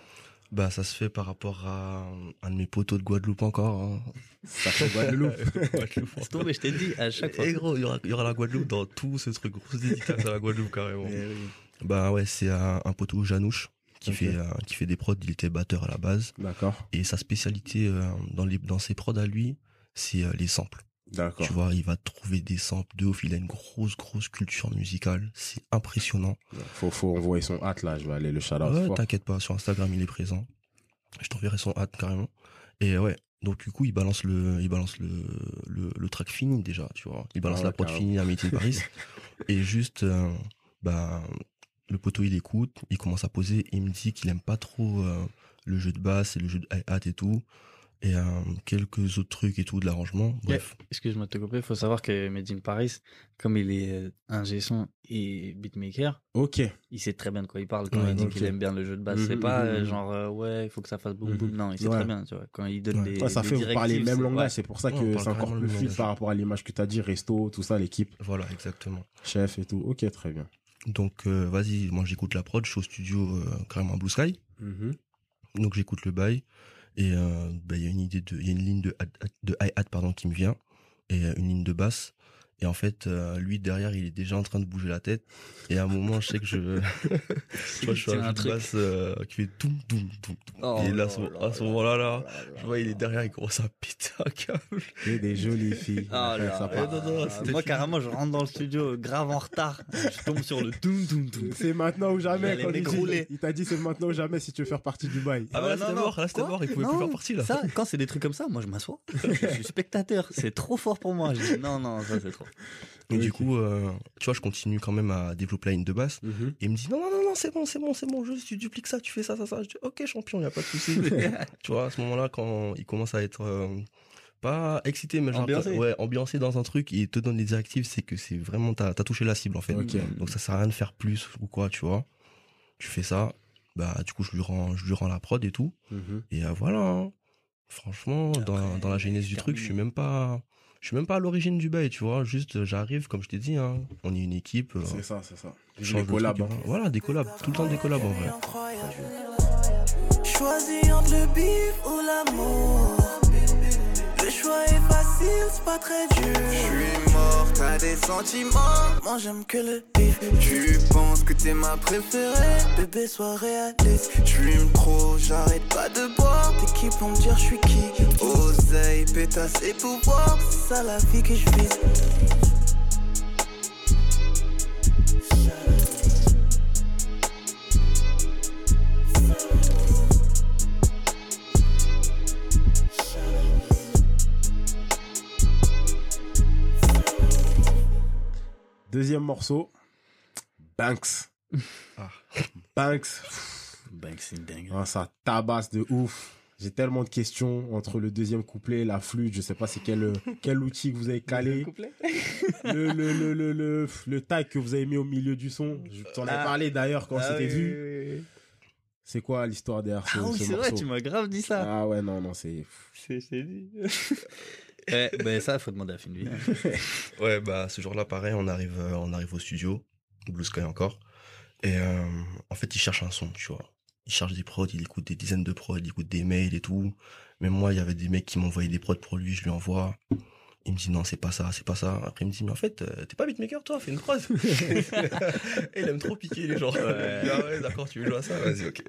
Bah, ça se fait par rapport à un de mes potos de Guadeloupe encore. hein. Ça fait Guadeloupe. Guadeloupe. C'est tombé, je t'ai dit à chaque fois. Et gros, il y aura, il y aura la Guadeloupe dans tout ce truc. Grosse dédicace à la Guadeloupe, carrément. Eh oui. Bah ouais, c'est un, un poteau Janouche qui fait euh, qui fait des prods. Il était batteur à la base D'accord, et sa spécialité euh, dans les dans ses prods à lui, c'est euh, les samples. d'accord. Tu vois, il va trouver des samples de ouf. Il a une grosse grosse culture musicale. C'est impressionnant. Faut, faut envoyer son hâte là, je vais aller le shout out. Ouais, t'inquiète pas, sur Instagram il est présent. Je t'enverrai son hâte carrément. Et ouais, donc du coup il balance le, il balance le, le, le track fini déjà, tu vois. Il balance Ah ouais, la prod finie à Meeting Paris. et juste, euh, bah, le poteau il écoute, il commence à poser et il me dit qu'il aime pas trop euh, le jeu de basse et le jeu de hi-hat et tout. Et euh, quelques autres trucs et tout de l'arrangement. Bref. Excuse-moi de te couper, il faut savoir que Made in Paris, comme il est euh, ingé son et beatmaker, Ok, il sait très bien de quoi il parle quand Ouais, il dit qu'il aime bien le jeu de basse. Mhm, c'est pas mhm, euh, mhm. genre euh, ouais, il faut que ça fasse boum boum. Non, il sait Ouais. très bien, tu vois. Quand il donne Ouais. des. Ouais, ça des fait vous parler le même c'est- langage, c'est pour ça que c'est encore plus fluide par rapport à l'image que tu as dit, resto, tout ça, l'équipe, Voilà, exactement. chef et tout. Ok, très bien. Donc euh, vas-y, moi j'écoute la prod, je suis au studio euh, carrément à Blue Sky. Mhm. Donc j'écoute le bail et euh, bah, il y a une idée de il y a une ligne de hat- de hi-hat pardon qui me vient et une ligne de basse et en fait euh, lui derrière il est déjà en train de bouger la tête et à un moment je sais que je tu vois je fais C'est un un truc. basse euh, qui fait toum toum toum. Oh et là, à ce, à moment-là là je vois il est derrière il commence à péter un câble Et des jolies filles. Ah là, ça non, non, moi fini. carrément je rentre dans le studio grave en retard, je tombe sur le doum doum doum. C'est maintenant ou jamais. Quand il t'a dit c'est maintenant ou jamais si tu veux faire partie du bail. ah ouais là, c'était non, mort là c'était mort il pouvait plus faire partie là Ça, quand c'est des trucs comme ça, moi je m'assois. Je suis spectateur, c'est trop fort pour moi. Je non, non, ça c'est trop. et du coup euh, tu vois je continue quand même à développer la ligne de basse. Mhm. Et il me dit non non non non c'est bon c'est bon c'est bon juste tu dupliques ça tu fais ça ça ça. Je dis ok champion y a pas de souci. Tu vois à ce moment-là quand il commence à être euh, pas excité mais genre Ambiancé. ouais ambiancé dans un truc et il te donne des directives c'est que c'est vraiment t'as as touché la cible en fait. Donc ça sert à rien de faire plus ou quoi tu vois. Tu fais ça bah du coup je lui rends je lui rends la prod et tout. Mhm. et euh, voilà hein. franchement après, dans la genèse du truc je suis même pas je suis même pas à l'origine du bail tu vois juste euh, j'arrive comme je t'ai dit hein, on est une équipe euh, C'est ça, c'est ça. je Les change de collabs. truc, hein. hein. Voilà, des collabs. Tout le temps des collabs en vrai. Choisis entre le bif ou l'amour. Le choix est facile, c'est pas très dur. Je suis mort, t'as des sentiments. Moi j'aime que le bif. Tu penses que t'es ma préférée. Bébé, sois réaliste. Je trop, j'arrête pas de boire. T'es qui pour me dire je suis qui? Oseille, pétasse et pouvoir. C'est ça la vie que je vise. Deuxième morceau. Banks. Ah. Banks. Bang, c'est une dingue. Ah, ça tabasse de ouf. J'ai tellement de questions entre le deuxième couplet, la flûte, je sais pas c'est quel, quel outil que vous avez calé, le, le, le, le, le, le tag que vous avez mis au milieu du son. Je t'en ai Ah. parlé d'ailleurs quand Ah c'était oui, vu. oui, oui. C'est quoi l'histoire derrière ce, Ah oui, ce c'est morceau? vrai, tu m'as grave dit ça. Ah ouais, non, non, c'est... C'est c'est dit. Eh, ben ça, faut demander à Finley. Ouais, bah ce jour-là, pareil, on arrive, euh, on arrive au studio, Blue Sky encore. Et euh, en fait, il cherche un son, tu vois. Il cherche des prods, il écoute des dizaines de prods, il écoute des mails et tout. Même moi, il y avait des mecs qui m'envoyaient des prods pour lui, je lui envoie. Il me dit non, c'est pas ça, c'est pas ça. Après, il me dit, mais en fait, euh, t'es pas beatmaker, toi, fais une prod. Et il aime trop piquer les gens. Ouais. Ah ouais, d'accord, tu veux jouer à ça Vas-y, ok.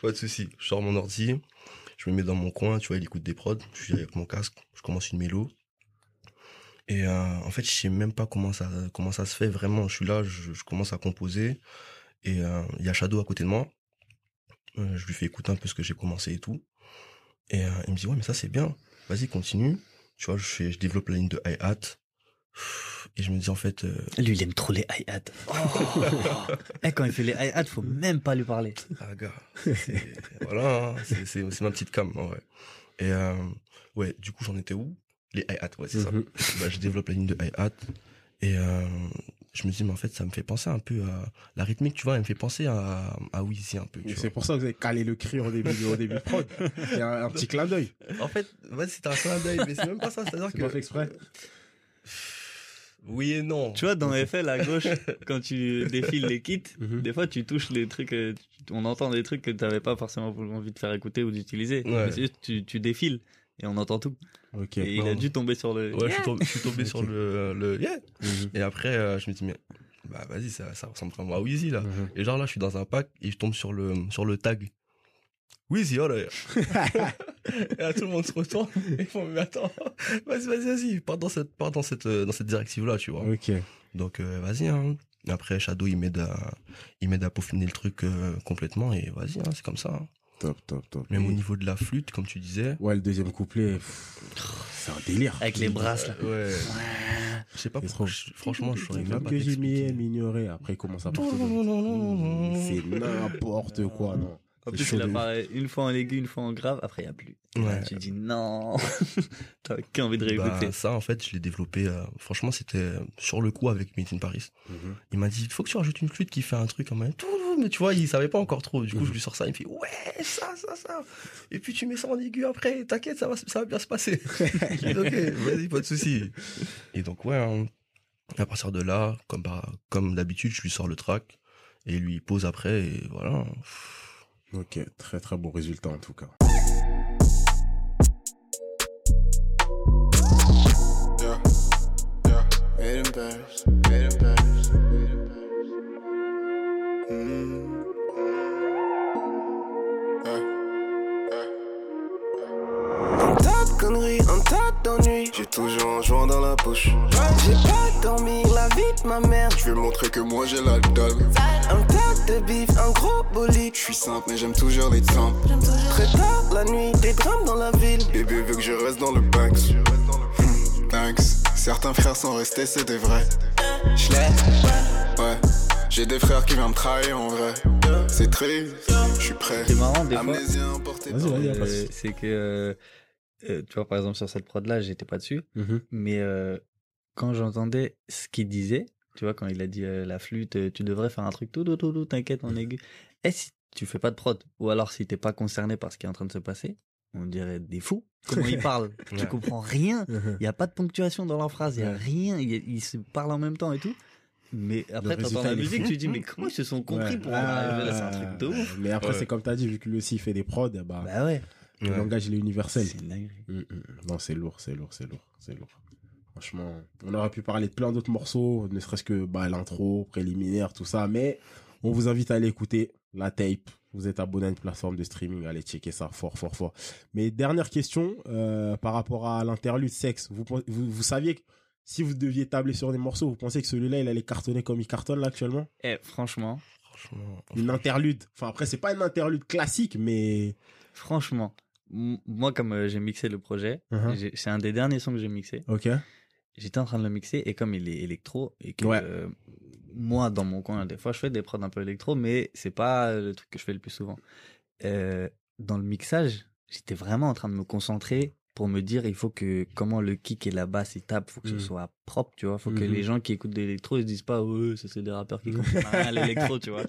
Pas de souci. Je sors mon ordi, je me mets dans mon coin, tu vois, il écoute des prods. Je suis avec mon casque, je commence une mélo. Et euh, en fait, je sais même pas comment ça, comment ça se fait vraiment. Je suis là, je, commence à composer. Et euh, il y a Shadow à côté de moi. Euh, je lui fais écouter un peu ce que j'ai commencé et tout. Et il me dit, ouais, mais ça c'est bien. Vas-y, continue. Tu vois, je, je développe la ligne de hi-hat. Et je me dis, en fait, euh, Lui, il aime trop les hi-hats. Oh. Eh, quand il fait les hi-hats, faut même pas lui parler. Ah, gars, c'est- voilà, hein, c'est c'est- c'est ma petite cam, en vrai. Et euh, ouais, du coup, j'en étais où? Les hi-hat, ouais, c'est ça. Mhm. Bah, je développe la ligne de hi-hat et euh, je me dis, mais en fait, ça me fait penser un peu à la rythmique, tu vois, elle me fait penser à, à Wheezy un peu. C'est pour ça que vous avez calé le cri au début, au début de prod. C'est un, un petit clin d'œil. En fait, ouais, c'était un clin d'œil, mais c'est même pas ça, c'est-à-dire C'est pas que. fait exprès. Oui et non. Tu vois, dans FL à gauche, quand tu défiles les kits, Mhm. des fois tu touches les trucs, euh, on entend des trucs que tu n'avais pas forcément envie de faire écouter ou d'utiliser. Ouais. Mais c'est juste, tu, tu défiles et on entend tout. Ok. Et il a dû tomber sur le. Ouais, je suis tombé, je suis tombé sur le, le yeah. Mhm. Et après, euh, je me dis, mais, bah, vas-y, ça, ça ressemble vraiment à Wheezy, là. Mhm. Et genre, là, je suis dans un pack et je tombe sur le, sur le tag. Wheezy, oh là. et là, tout le monde se retourne. Et ils font, mais attends, vas-y, vas-y, vas-y, pars dans cette, pars dans cette, euh, dans cette directive-là, tu vois. Ok. Donc, euh, vas-y, hein. Après, Shadow, il m'aide à, il m'aide à peaufiner le truc euh, complètement et vas-y, hein, c'est comme ça. hein. Top, top, top. Même Et- au niveau de la flûte, comme tu disais. Ouais, le deuxième couplet, pff, c'est un délire. Avec les brasses là. Ouais. Je sais pas pourquoi. je- franchement, je saurais C'est même pas que j'ai mis m'ignorer. Après, il commence à partir. Non, non, non, non, non, non. C'est n'importe quoi, non. En plus, il de apparaît une fois en aigu, une fois en grave, après il n'y a plus. Ouais. Tu dis non. T'as qu'envie de réécouter. Bah, ça, en fait, je l'ai développé. euh, franchement, c'était euh, sur le coup avec Made in Paris. Mhm. Il m'a dit, il faut que tu rajoutes une flûte qui fait un truc en même temps. Mais tu vois, il savait pas encore trop. Du coup, Mhm. je lui sors ça. Il me fait, ouais, ça, ça, ça. Et puis, tu mets ça en aigu après. T'inquiète, ça va, ça va bien se passer. J'ai dit, ok, vas-y, pas de souci. Et donc, ouais, hein, à partir de là, comme, par- comme d'habitude, je lui sors le track. Et lui, il pose après. Et voilà. Ok, très très beau résultat en tout cas. Toujours un joint dans la poche. J'ai pas dormi la vie de ma mère. Je vais montrer que moi j'ai la dalle. Un tas de bif, un gros bolide. Je suis simple, mais j'aime toujours les simples. Très tard la nuit, des drames dans la ville. Bébé veut que je reste dans le Banks. Hmm, Thanks. Certains frères sont restés, c'est des vrais. J'l'ai. Ouais. J'ai des frères qui viennent me trahir en vrai. C'est triste, je suis prêt. C'est marrant des fois. Euh, c'est que euh, tu vois par exemple sur cette prod là j'étais pas dessus. Mhm. mais euh, quand j'entendais ce qu'il disait tu vois quand il a dit euh, la flûte tu devrais faire un truc tout tout tout tout t'inquiète en aigu. Et si tu fais pas de prod ou alors si t'es pas concerné par ce qui est en train de se passer on dirait des fous. Comment ils parlent? Tu comprends rien. Mhm. il y a pas de ponctuation dans leur phrase. Il y a rien. Il ils se parlent en même temps et tout. Mais après t'entends la musique tu dis mais comment ils se sont compris Ouais. pour en arriver là? C'est un Ah, truc de ouf. Mais après, Ouais. c'est comme t'as dit, vu que lui aussi il fait des prods, bah, bah ouais le Ouais. langage il est universel. c'est dinguerie. Mm, mm. Non, c'est lourd, c'est lourd, c'est lourd, c'est lourd. Franchement, on aurait pu parler de plein d'autres morceaux, ne serait-ce que bah, l'intro, préliminaire, tout ça, mais on vous invite à aller écouter la tape. Vous êtes abonné à une plateforme de streaming, allez checker ça fort, fort, fort. Mais dernière question, euh, par rapport à l'interlude sexe, vous, vous, vous saviez que si vous deviez tabler sur des morceaux, vous pensez que celui-là, il allait cartonner comme il cartonne là actuellement? Eh, franchement Franchement. Une interlude. Enfin, après, c'est pas une interlude classique, mais... Franchement, moi comme euh, j'ai mixé le projet, j'ai- c'est un des derniers sons que j'ai mixé. Ok. J'étais en train de le mixer et comme il est électro et que Ouais. euh, moi dans mon coin des fois je fais des prods un peu électro mais c'est pas le truc que je fais le plus souvent. Euh, dans le mixage, j'étais vraiment en train de me concentrer pour me dire il faut que comment le kick et la basse ils tapent, faut que ce soit propre, tu vois, faut que Mhm. les gens qui écoutent de l'électro ils se disent pas ouais, ça c'est des rappeurs qui comprennent rien à l'électro, tu vois.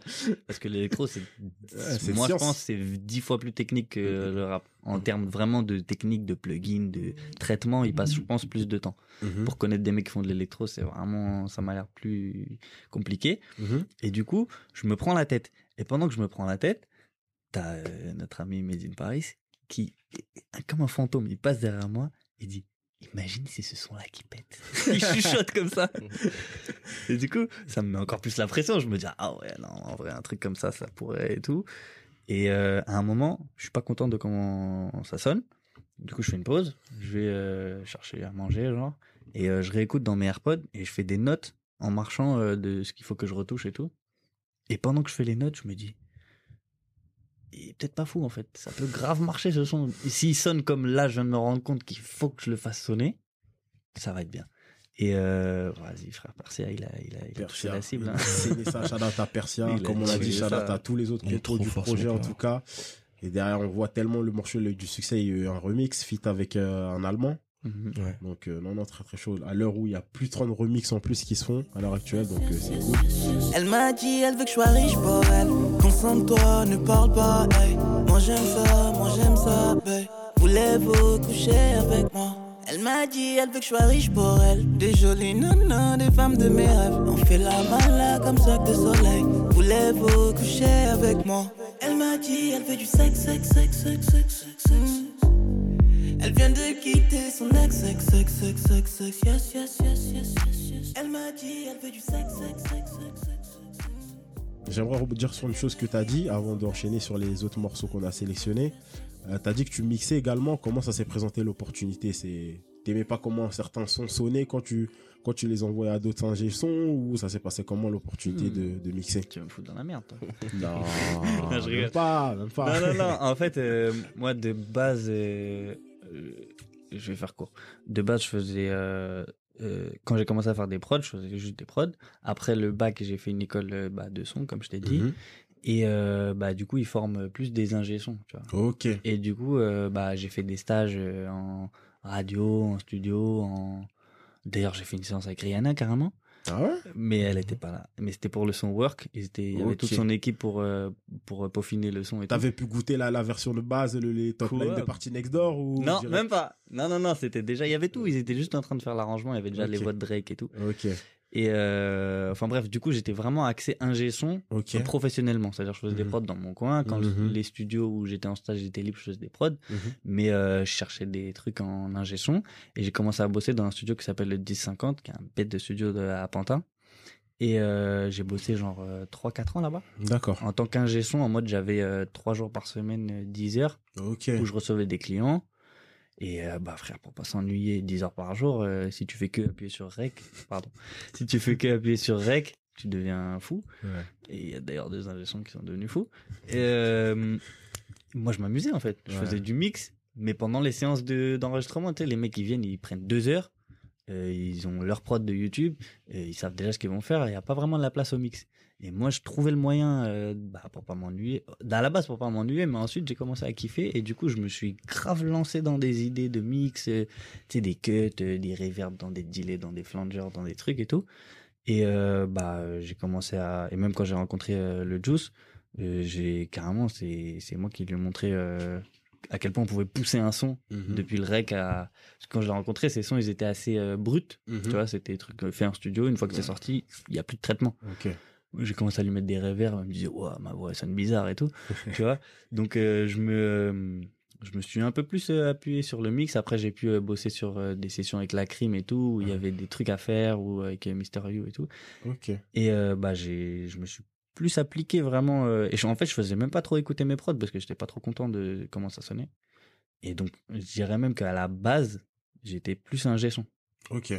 Parce que l'électro c'est moi je pense c'est dix fois plus technique que le rap. En termes vraiment de technique de plugin, de traitement, il passe je pense plus de temps. Pour connaître des mecs qui font de l'électro, c'est vraiment, ça m'a l'air plus compliqué. Et du coup, je me prends la tête. Et pendant que je me prends la tête, t'as euh, notre ami Made in Paris qui, comme un fantôme, il passe derrière moi et dit Imagine si ce son-là qui pète. il chuchote comme ça. et du coup, ça me met encore plus la pression. Je me dis Ah ouais, non, en vrai, un truc comme ça, ça pourrait et tout. Et euh, à un moment, je suis pas content de comment ça sonne. Du coup, je fais une pause. Je vais euh, chercher à manger, genre. Et euh, je réécoute dans mes AirPods et je fais des notes en marchant euh, de ce qu'il faut que je retouche et tout. Et pendant que je fais les notes, je me dis, il est peut-être pas fou en fait. Ça peut grave marcher ce son. S'il sonne comme là, je viens de me rendre compte qu'il faut que je le fasse sonner, ça va être bien. Et euh, vas-y, frère Persia, il a, il a, il a touché la cible. hein. C'est ça, shout out à Persia, Il a comme on l'a dit, shout à tous les autres trop du projet en tout cas. Et derrière, on voit tellement le morceau du succès, il y a eu un remix, fit avec euh, un Allemand, Mhm. Ouais. Donc, euh, non, non, très très chaud. À l'heure où il y a plus de 30 remixes en plus qui se font à l'heure actuelle, donc euh, c'est cool. Elle m'a dit, elle veut que je sois riche pour elle. Concentre-toi, ne parle pas, hey. Moi j'aime ça, moi j'aime ça, babe. Voulez-vous coucher avec moi? Elle m'a dit, elle veut que je sois riche pour elle. Des jolies nanas, des femmes de mes rêves. On fait la mala comme ça de soleil. Voulez-vous coucher avec moi? Elle m'a dit, elle veut du sexe, sexe, sexe, sexe, sexe, sexe, sexe. Elle vient de quitter son ex, sexe, sexe, sexe, sexe, sexe, yes, yes, yes, yes, yes, yes. Elle m'a dit, elle veut du sexe, sexe, sexe, sexe, sexe. J'aimerais rebondir sur une chose que tu as dit avant d'enchaîner sur les autres morceaux qu'on a sélectionnés. Euh, tu as dit que tu mixais également. Comment ça s'est présenté l'opportunité? C'est T'aimais pas comment certains sons sonnaient quand tu, quand tu les envoyais à d'autres ingé sons ou ça s'est passé comment l'opportunité de, de mixer? Tu vas me foutre dans la merde, toi. Non, je même rigole. pas, même pas. Non, non, non. En fait, euh, moi, de base, euh, je vais faire court. De base, je faisais. euh, euh, quand j'ai commencé à faire des prods, je faisais juste des prods. Après le bac, j'ai fait une école euh, bah, de son, comme je t'ai dit. Mhm. Et euh, bah, du coup, ils forment plus des ingé sons, tu vois. Ok. Et du coup, euh, bah, j'ai fait des stages euh, en radio, en studio, en. D'ailleurs, j'ai fait une séance avec Rihanna carrément, Ah ouais? Mais elle était pas là. Mais c'était pour le son work. Ils étaient, il y avait toute son équipe pour euh, pour peaufiner le son et. T'avais pu goûter la, la version de base, le, les top Quoi? lines de Party Next Door ou Non, même pas. Non, non, non, c'était déjà, il y avait tout. Ils étaient juste en train de faire l'arrangement. Il y avait déjà les voix de Drake et tout. Ok, Et euh, enfin bref, du coup, j'étais vraiment axé ingé son professionnellement. C'est-à-dire, je faisais des Mhm. prods dans mon coin. Quand Mhm. les studios où j'étais en stage étaient libres, je faisais des prods. Mhm. Mais euh, je cherchais des trucs en ingé son. Et j'ai commencé à bosser dans un studio qui s'appelle le 1050, qui est un bête de studio de, à Pantin. Et euh, j'ai bossé genre 3-4 ans là-bas. D'accord. En tant qu'ingé son, en mode j'avais 3 jours par semaine, euh, 10 heures. Où je recevais des clients. Et euh, bah frère, pour pas s'ennuyer 10 heures par jour, euh, si tu fais que appuyer sur rec, pardon, si tu fais que appuyer sur rec, tu deviens fou. Ouais. Et il y a d'ailleurs deux ingénieurs qui sont devenus fous. Et euh, moi, je m'amusais en fait. Je Ouais. faisais du mix, mais pendant les séances de d'enregistrement, tu sais, les mecs ils viennent, ils prennent deux heures, euh, ils ont leur prod de YouTube, et ils savent déjà ce qu'ils vont faire. Il n'y a pas vraiment de la place au mix. Et moi, je trouvais le moyen, euh, bah, pour pas m'ennuyer. À la base, pour pas m'ennuyer, mais ensuite, j'ai commencé à kiffer. Et du coup, je me suis grave lancé dans des idées de mix, euh, des cuts, euh, des reverbs dans des delays, dans des flangers, dans des trucs et tout. Et euh, bah, euh, j'ai commencé à. Et même quand j'ai rencontré euh, le Juice, euh, j'ai carrément, c'est moi qui lui ai montré euh, à quel point on pouvait pousser un son Mhm. depuis le rec à. Parce que quand je l'ai rencontré, ces sons, ils étaient assez euh, bruts. Mhm. Tu vois, c'était des trucs euh, faits en studio. Une fois que c'est sorti, il y a plus de traitement. J'ai commencé à lui mettre des reverbs, elle me disait, ouah, ma voix sonne bizarre et tout, tu vois? Donc, euh, je me, euh, je me suis un peu plus appuyé sur le mix. Après, j'ai pu bosser sur des sessions avec la crime et tout, où il y avait des trucs à faire, ou avec Mister You et tout. Ok. Et bah, j'ai, je me suis plus appliqué vraiment. euh, et je- en fait, je faisais même pas trop écouter mes prods parce que j'étais pas trop content de comment ça sonnait. Et donc, je dirais même qu'à la base, j'étais plus un son. Ok.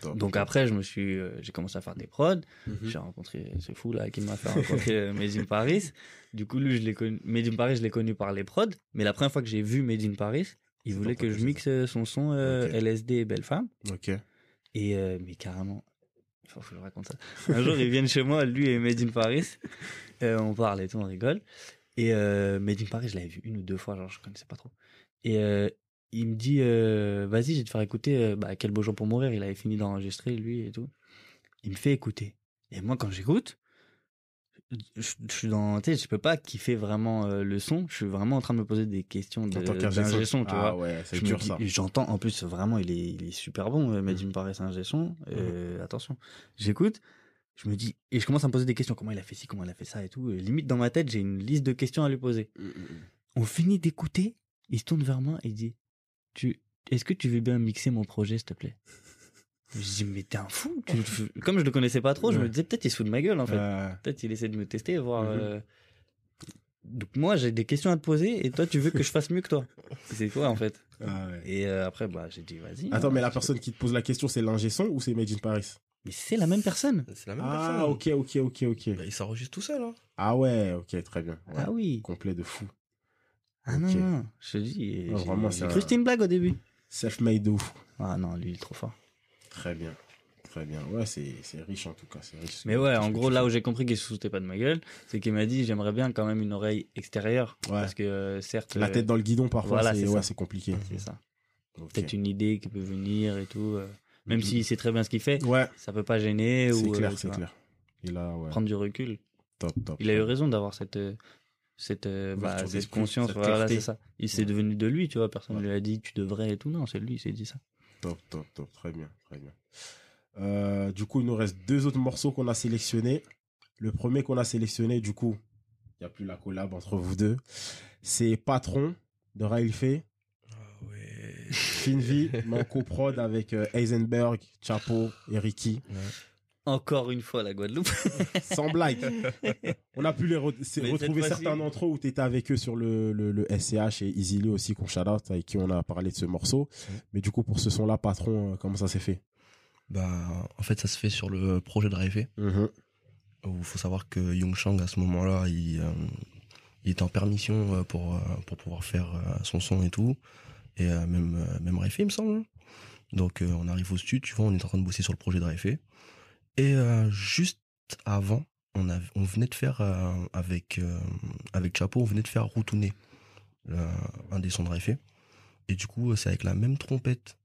Top. Donc après, je me suis, euh, j'ai commencé à faire des prods. Mhm. J'ai rencontré ce fou là qui m'a fait rencontrer euh, Made in Paris. Du coup, lui, je l'ai connu. Made in Paris, je l'ai connu par les prods. Mais la première fois que j'ai vu Made in Paris, il voulait que je mixe euh, son son euh. LSD et Belle Femme. Ok. Et mais carrément, il faut que je raconte ça. Un jour, ils viennent chez moi, lui et Made in Paris. Euh, on parle et tout, on rigole. Et euh, Made in Paris, je l'avais vu une ou deux fois, genre je connaissais pas trop. Et euh, il me dit, euh, vas-y, je vais te faire écouter. bah, quel beau jour pour mourir. Il avait fini d'enregistrer lui et tout. Il me fait écouter. Et moi, quand j'écoute, je, je suis dans, tu sais, je peux pas kiffer vraiment euh, le son. Je suis vraiment en train de me poser des questions de En tant qu'ingé son. tu ah vois. ouais, c'est Je me dur ça. J'entends, en plus, vraiment, il est, il est super bon, euh, Made in Paris, c'est un son. Euh, Attention. J'écoute, je me dis, et je commence à me poser des questions. Comment il a fait ci, comment il a fait ça et tout. Et limite, dans ma tête, j'ai une liste de questions à lui poser. On finit d'écouter, il se tourne vers moi et il dit, tu, est-ce que tu veux bien mixer mon projet, s'il te plaît? Je dis, mais t'es un fou. Comme je le connaissais pas trop, je me disais, peut-être il se fout de ma gueule, en fait. Euh, Peut-être il essaie de me tester, voir. Mhm. euh, Donc moi, j'ai des questions à te poser et toi, tu veux que je fasse mieux que toi. C'est quoi, en fait? ah ouais. Et euh, après, bah, j'ai dit, vas-y. Attends, hein. mais la personne qui te pose la question, c'est l'ingé son ou c'est Made in Paris? Mais c'est la même personne. C'est la même Ah, personne. ok, ok, ok, ok. Bah, il s'enregistre tout seul, hein. Ah ouais, ok, très bien. Ouais. Ah oui. Complet de fou. Ah non. Je te dis, Ah, j'ai- vraiment, c'est un- c'était une blague au début. Self-made de ouf. Ah non, lui, il est trop fort. Très bien. Très bien. Ouais, c'est c'est riche en tout cas. c'est riche. Mais ouais, en gros, là où j'ai compris qu'il se foutait pas de ma gueule, c'est qu'il m'a dit, j'aimerais bien quand même une oreille extérieure. Ouais. Parce que, euh, certes. La euh, tête dans le guidon, parfois, voilà, c'est ouais, c'est compliqué. C'est ça. Peut-être une idée qui peut venir et tout. euh, Même Mhm. s'il sait très bien ce qu'il fait, Ouais, ça peut pas gêner c'est ou euh, clair, tu c'est clair. Il a, ouais, prendre du recul. top, top. Il a eu raison d'avoir cette euh, cette, euh, bah, cette conscience. cette Voilà, c'est ça. Il s'est Ouais. devenu de lui, tu vois. Personne ne lui a dit tu devrais et tout. Non, c'est lui, il s'est dit ça. Top, top, top. Très bien, très bien. Euh, du coup, il nous reste deux autres morceaux qu'on a sélectionnés. Le premier qu'on a sélectionné, du coup, il n'y a plus la collab entre vous deux. C'est Patron de Rail Fay. Ah ouais. Finvi, mais en coprod avec euh, Heisenberg, Chapo et Ricky. Encore une fois, la Guadeloupe. Sans blague. On a pu les re- retrouver certains d'entre eux où tu étais avec eux sur le, le, le SCH et Easily aussi, qu'on shout out, avec qui on a parlé de ce morceau. Mais du coup, pour ce son-là, Patron, euh, comment ça s'est fait? Bah, en fait, ça se fait sur le projet de Rêver. où il faut savoir que Young Chang à ce moment-là il, euh, il était en permission euh, pour pour pouvoir faire son son et tout et euh, même même Raifé, il me semble donc euh, on arrive au studio tu vois on est en train de bosser sur le projet de Raifé. Et euh, juste avant on a on venait de faire euh, avec euh, avec Chapeau on venait de faire Routouné un des sons de Raifé. et du coup c'est avec la même trompette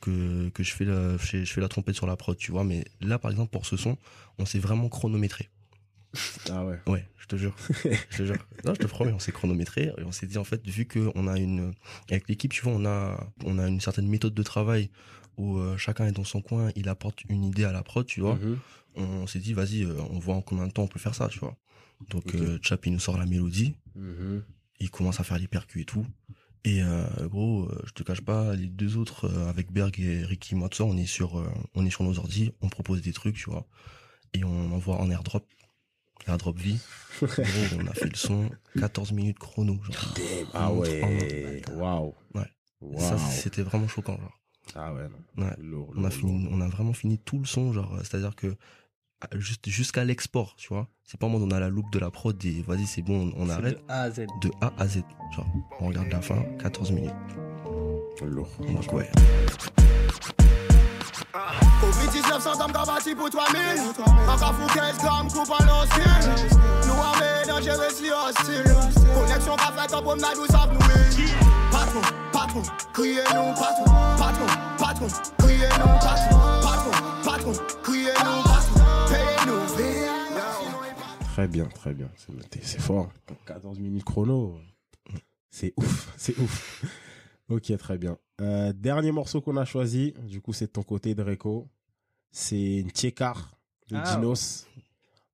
que, que je fais la, je fais, je fais la trompette sur la prod, tu vois. Mais là, par exemple, pour ce son, on s'est vraiment chronométré. Ah ouais. Ouais, je te jure. je te jure. Non, je te promets, on s'est chronométré et on s'est dit, en fait, vu qu'on a une, avec l'équipe, tu vois, on a, on a une certaine méthode de travail où euh, chacun est dans son coin, il apporte une idée à la prod, tu vois. Mhm. On s'est dit, vas-y, euh, on voit en combien de temps on peut faire ça, tu vois. Donc, Ok. euh, Chap, il nous sort la mélodie, Mhm. il commence à faire les percus et tout. Et gros, je te cache pas, les deux autres avec Berg et Ricky Motso, on est sur, on est sur nos ordi, on propose des trucs, tu vois, et on envoie en airdrop, airdrop vie. Gros, on a fait le son, 14 minutes chrono. Genre. Ah ouais. Waouh. Ouais. Waouh. Ça, c'était vraiment choquant, genre. Ah ouais, non. Ouais. Lourd, On a lourd, fini, lourd. on a vraiment fini tout le son, genre, c'est-à-dire que ah, juste jusqu'à l'export, tu vois. C'est pas en mode on a la loupe de la prod et vas-y c'est bon, on, on arrête. A à Z. De A à Z, genre, on regarde la fin, 14 minutes. Lourd. Donc ouais. Covid-19 sans dame gabati pour 3000 Encore fou 15 grammes coupe en l'hostile Nous armés dangereux si hostile Connexion qu'a fait en promenade où savent nous Patron, patron, criez-nous patron Patron, patron, criez-nous patron Patron, patron, criez-nous patron Payez-nous vite Très bien, très bien. C'est noté. C'est fort. 14 minutes chrono. C'est ouf. C'est ouf. Ok, très bien. Euh, dernier morceau qu'on a choisi, du coup, c'est de ton côté, Dreco. C'est une Tchekar de Ah, Dinos.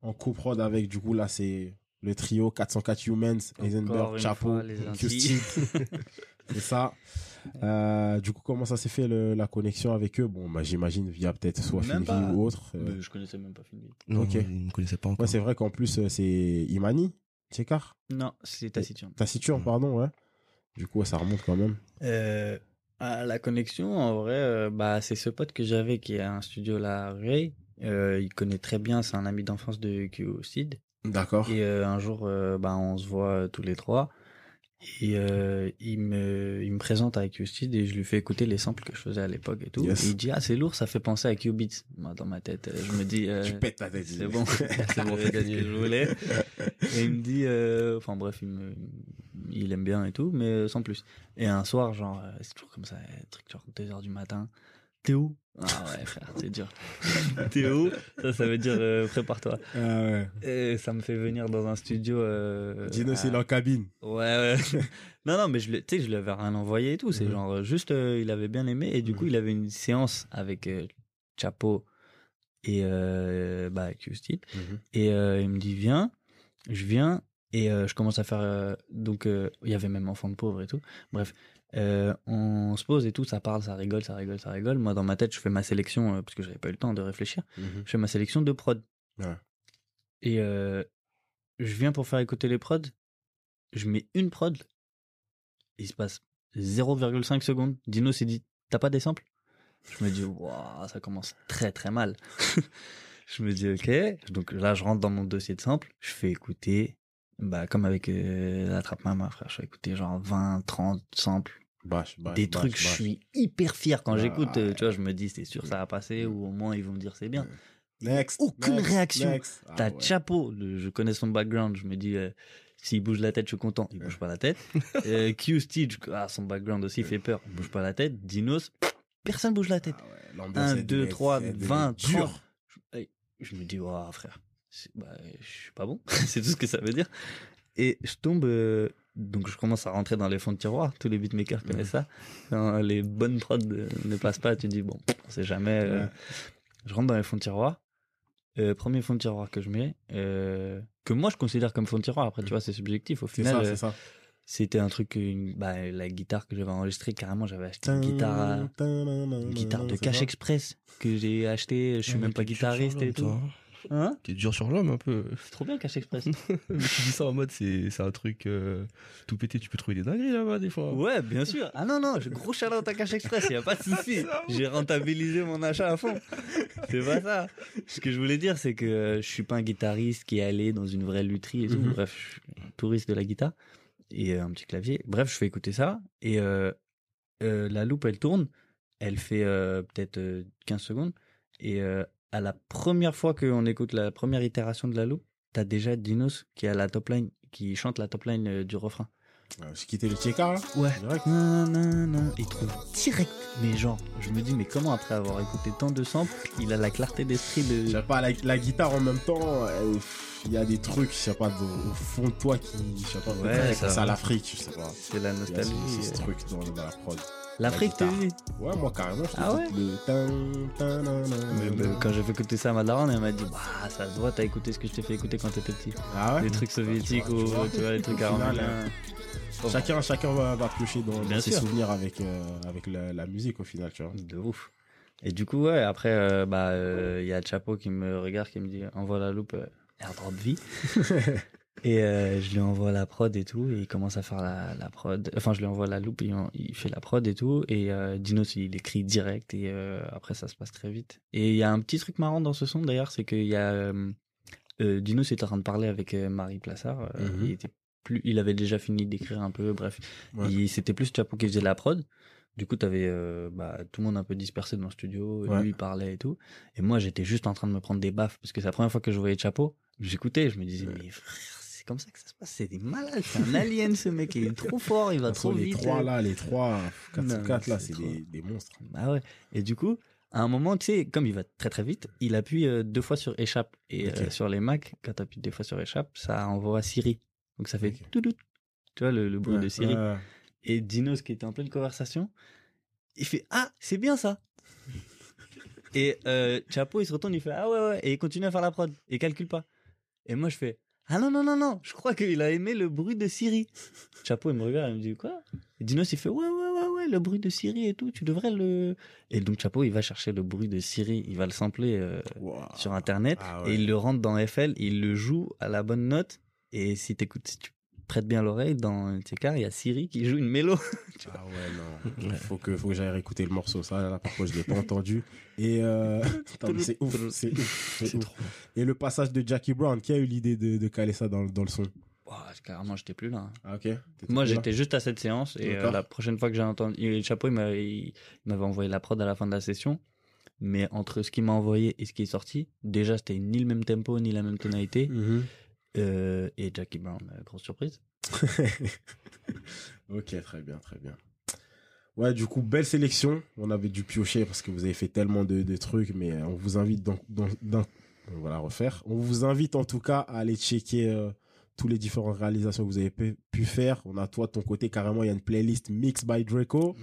En coprod avec, du coup, là, c'est le trio 404 Humans, Heisenberg, Chapeau. Q-Stick. c'est ça. Euh, du coup, comment ça s'est fait le- la connexion avec eux? Bon, bah, j'imagine via peut-être soit Même Finvi pas. ou autre. Euh, je connaissais même pas Finvi. Non, Ok. ne connaissait pas encore. ouais, c'est vrai qu'en plus, euh, c'est Imani, Tchekar. Non, c'est Taciturne. Taciturne, Mm. pardon, ouais. Du coup, ça remonte quand même. Euh, à la connexion, en vrai, euh, bah, c'est ce pote que j'avais qui a un studio là Ray. Euh, il connaît très bien, c'est un ami d'enfance de Q-Cid. D'accord. Et euh, un jour, euh, bah, on se voit euh, tous les trois. Et euh, il, me, il me présente avec Q-Cid et je lui fais écouter les samples que je faisais à l'époque et tout. Yes. Et il dit, ah, c'est lourd, ça fait penser à Q-Beats. Moi, dans ma tête, euh, je me dis, euh, Tu pètes la tête. c'est bon, c'est bon, c'est ce que je voulais. Et il me dit, euh, enfin bref, il, me, il aime bien et tout, mais sans plus. Et un soir, genre, euh, c'est toujours comme ça, truc genre 2h du matin. T'es où? Ah ouais, frère, c'est dur. T'es où? Ça, ça veut dire euh, prépare-toi. Ah ouais. Et ça me fait venir dans un studio. Euh, Dino, c'est en cabine. Ouais, ouais. non, non, mais je, tu sais, je lui avais rien envoyé et tout. C'est Mhm. genre, juste, euh, il avait bien aimé. Et du coup, Mhm. il avait une séance avec euh, Chapo et euh, bah, Q-Style. Et euh, il me dit, viens. Je viens. Et je commence à faire. donc, il y avait même enfant de pauvre et tout. Bref. Euh, on se pose et tout, ça parle, ça rigole, ça rigole, ça rigole. Moi, dans ma tête, je fais ma sélection, euh, parce que j'avais pas eu le temps de réfléchir. Je fais ma sélection de prod. Ouais. Et euh, je viens pour faire écouter les prods. Je mets une prod. Il se passe 0,5 secondes. Dino s'est dit T'as pas des samples? Je me dis Waouh, ça commence très très mal. je me dis Ok. Donc là, je rentre dans mon dossier de samples. Je fais écouter. Bah, comme avec la trappe main, frère. Je fais écouter genre 20, 30 samples. Des trucs, je suis hyper fier quand Ah, j'écoute. euh. Tu vois, je me dis C'est sûr, ça va passer. Ou au moins, ils vont me dire C'est bien. Next. Aucune next, réaction. Ah T'as ouais. Chapeau, le- je connais son background, je me dis, euh, S'il bouge la tête, je suis content. Il bouge pas la tête. euh, Q Stitch, ah, son background aussi fait peur. Il bouge pas la tête. Dinos, personne bouge la tête. Ah ouais, l'ambiance, 1, elle 2, devait- 3, elle devait 20, être dure. 30. Je, je me dis, waouh, frère, bah, je suis pas bon. c'est tout ce que ça veut dire. Et je tombe, euh, donc je commence à rentrer dans les fonds de tiroir. Tous les beatmakers connaissent ça. Quand les bonnes prods ne passent pas, tu dis, bon, on sait jamais. euh. Je rentre dans les fonds de tiroir. Euh, premier fond de tiroir que je mets, euh, que moi je considère comme fond de tiroir. Après, tu vois, c'est subjectif. Au final, c'était un truc, une- bah, la guitare que j'avais enregistrée, carrément, j'avais acheté une guitare, une guitare de Cash. Express que j'ai acheté. Je suis même pas guitariste et tout. Hein T'es dur sur l'homme un peu. C'est trop bien Cash Express. Mais tu dis ça en mode, c'est c'est un truc euh, tout pété, tu peux trouver des dingueries là-bas des fois. ouais, bien sûr. Ah non, non, gros shout à Cash Express, y a pas de souci. J'ai rentabilisé mon achat à fond. C'est pas ça. Ce que je voulais dire, c'est que je suis pas un guitariste qui est allé dans une vraie lutherie et tout. Mhm. Bref, je suis un touriste de la guitare et euh, un petit clavier. Bref, je fais écouter ça et euh, euh, la loupe, elle tourne. Elle fait euh, peut-être euh, 15 secondes et euh, à la première fois qu'on écoute la première itération de la loupe, t'as déjà Dinos qui a la top line, qui chante la top line euh, du refrain. Ouais, J'ai quitté le Tcheka, là? Ouais. Direct. Nanana. Il trouve direct. Mais genre, je me dis, mais comment après avoir écouté tant de samples, il a la clarté d'esprit Je de. sais pas, la, la guitare en même temps, elle- il y a des trucs, je sais pas, de- au fond de toi qui, je sais pas, Ouais, ça ça à l'Afrique, je sais pas. C'est la nostalgie. ce, ce euh. truc dans, dans la prod. L'Afrique, la t'as vu Ouais, moi carrément, je Ah ouais t'écoute le tan, tan, nan, nan, Mais, nan. Quand j'ai fait écouter ça à ma daronne, elle m'a dit, bah, ça se voit, t'as écouté ce que je t'ai fait écouter quand t'étais petit. Ah ouais? Les trucs soviétiques tu ou tu vois, les trucs arméniens. Chacun, chacun va, va piocher dans, dans Bien ses sûr. souvenirs avec, euh, avec la, la musique au final, tu vois. De ouf. Et du coup, ouais, après, euh, bah, euh, il y a Chapo qui me regarde, qui me dit, envoie la loupe, euh, airdrop vie. et euh, je lui envoie la prod et tout, et il commence à faire la, la prod. Enfin, je lui envoie la loupe, il, fait la prod et tout, et euh, Dinos, il écrit direct, et euh, après, ça se passe très vite. Et il y a un petit truc marrant dans ce son, d'ailleurs, c'est qu'il y a... Euh, euh, Dinos était en train de parler avec Marie Plassard, Mhm. il était plus, il avait déjà fini d'écrire un peu, bref. Ouais. Il- C'était plus Chapo qui faisait la prod. Du coup, t'avais euh, bah, tout le monde un peu dispersé dans le studio. Ouais. Lui, il parlait et tout. Et moi, j'étais juste en train de me prendre des baffes parce que c'est la première fois que je voyais Chapo. J'écoutais, je me disais, mais frère, c'est comme ça que ça se passe. C'est des malades. C'est un alien, ce mec. Il est trop fort. Il va trop façon, les vite. trois là, les trois, 4 Non, 4 là, c'est des, des monstres. Ah ouais. Et du coup, à un moment, tu sais, comme il va très très vite, il appuie euh, deux fois sur échappe. Et euh, sur les Mac, quand tu appuies deux fois sur échappe, ça envoie Siri. Donc ça fait Ok. tout Tu vois, le, le bruit Ouais, de Siri. ouais. Et Dinos, qui était en pleine conversation, il fait Ah, c'est bien ça. et euh, Chapo, il se retourne, il fait Ah ouais, ouais, et il continue à faire la prod, et il calcule pas. Et moi, je fais Ah non, non, non, non, je crois qu'il a aimé le bruit de Siri. Chapo, il me regarde, il me dit Quoi? Et Dinos, il fait Ouais, ouais, ouais, ouais, le bruit de Siri et tout, tu devrais le. Et donc, Chapo, il va chercher le bruit de Siri, il va le sampler euh, Wow. sur internet, Ah ouais. et il le rentre dans FL, il le joue à la bonne note. Et si t'écoutes, si tu prêtes bien l'oreille, dans TK, il y a Siri qui joue une mélo. Ah ouais, non. Faut que, faut que j'aille réécouter le morceau. Ça, là, par contre, je l'ai pas entendu. Et, euh, c'est ouf, c'est ouf, c'est. Et le passage de Jackie Brown, qui a eu l'idée de, de caler ça dans, dans le son? Ouah, carrément, j'étais plus là. hein. Ah, ok. Moi, j'étais juste à cette séance et euh, la prochaine fois que j'ai entendu, et Chapeau, il m'a- il il m'avait envoyé la prod à la fin de la session. Mais entre ce qu'il m'a envoyé et ce qui est sorti, déjà, c'était ni le même tempo, ni la même tonalité. Mhm. Euh, et Jackie Brown, grosse surprise. ok, très bien, très bien. Ouais, du coup, belle sélection. On avait dû piocher parce que vous avez fait tellement de, de trucs, mais euh, on vous invite dans, dans- on va la refaire. On vous invite en tout cas à aller checker euh, tous les différentes réalisations que vous avez pu, pu faire. On a toi de ton côté carrément, il y a une playlist Mix by Draco,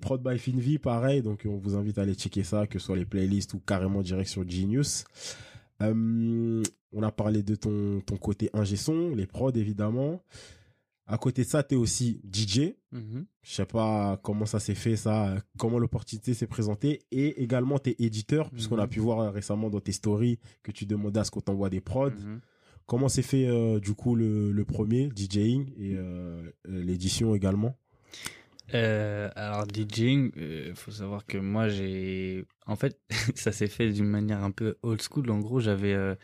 Prod by Finvi, pareil. Donc on vous invite à aller checker ça, que ce soit les playlists ou carrément direct sur Genius. Euh, on a parlé de ton, ton côté ingé son, les prods évidemment. À côté de ça, t'es aussi DJ. Mhm. Je sais pas comment ça s'est fait, ça, comment l'opportunité s'est présentée. Et également, t'es éditeur, puisqu'on a Mhm. pu voir euh, récemment dans tes stories que tu demandais à ce qu'on t'envoie des prods. Mhm. Comment s'est fait, euh, du coup, le, le premier, DJing, et euh, l'édition également? Euh, alors DJing, euh, faut savoir que moi j'ai, en fait, ça s'est fait d'une manière un peu old school. En gros, j'avais euh,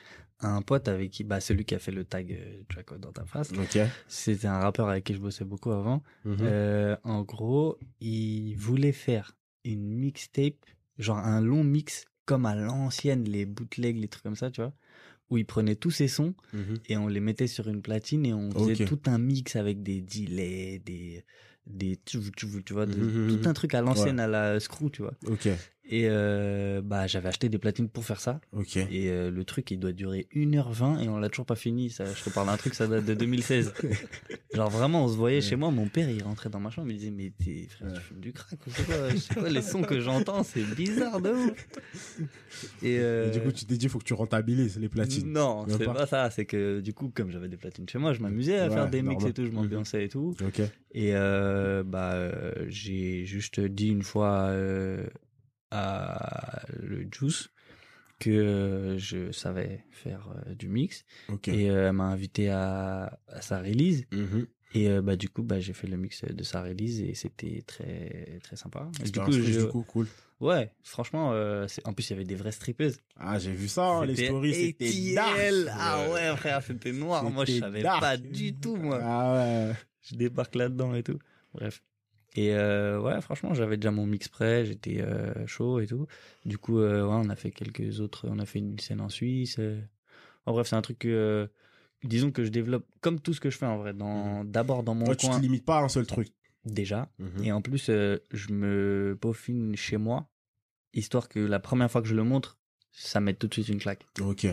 un pote avec qui, bah celui qui a fait le tag euh, Draco dans ta face. Ok. C'était un rappeur avec qui je bossais beaucoup avant. Mhm. Euh, en gros, il voulait faire une mixtape, genre un long mix comme à l'ancienne, les bootlegs, les trucs comme ça, tu vois, où il prenait tous ses sons Mhm. et on les mettait sur une platine et on faisait tout un mix avec des delays, des des tu, tu- tu vois de- Mhm, mhm. tout un truc à l'ancienne à la screw tu vois. Ok, et euh, bah j'avais acheté des platines pour faire ça ok. et euh, le truc il doit durer 1h20 et on l'a toujours pas fini ça je te parle d'un truc ça date de 2016 genre vraiment on se voyait chez moi mon père il rentrait dans ma chambre il me disait mais t'es frère tu fumes du crack ou quoi, Je sais pas, les sons que j'entends c'est bizarre de ouf et, euh, Et du coup, tu t'es dit, faut que tu rentabilises les platines. non, c'est pas pas. ça. C'est que du coup, comme j'avais des platines chez moi, je m'amusais à Ouais, faire des mix et tout, je m'ambiançais et tout. Ok. Et bah, j'ai juste dit une fois à le Juice que je savais faire euh, du mix et euh, elle m'a invité à, à sa release Mhm. et euh, bah du coup bah j'ai fait le mix de sa release et c'était très très sympa. Et du coup, riche, je- du coup, cool. ouais, franchement, euh, c'est- en plus il y avait des vraies strippeuses. Ah, j'ai vu ça, hein, les stories, c'était dark. Ah ouais, frère, c'était noir. Moi, je savais dark. pas du tout, moi. Ah ouais. Je débarque là-dedans et tout. Bref. Et euh, ouais, franchement, j'avais déjà mon mix prêt, j'étais euh, chaud et tout. Du coup, euh, ouais, on a fait quelques autres. On a fait une scène en Suisse. En bref, c'est un truc que, disons que je développe comme tout ce que je fais en vrai. Dans, d'abord dans mon tu coin te limites pas à un seul truc. déjà. Mhm. Et en plus, je me peaufine chez moi, histoire que la première fois que je le montre, ça mette tout de suite une claque. Ok.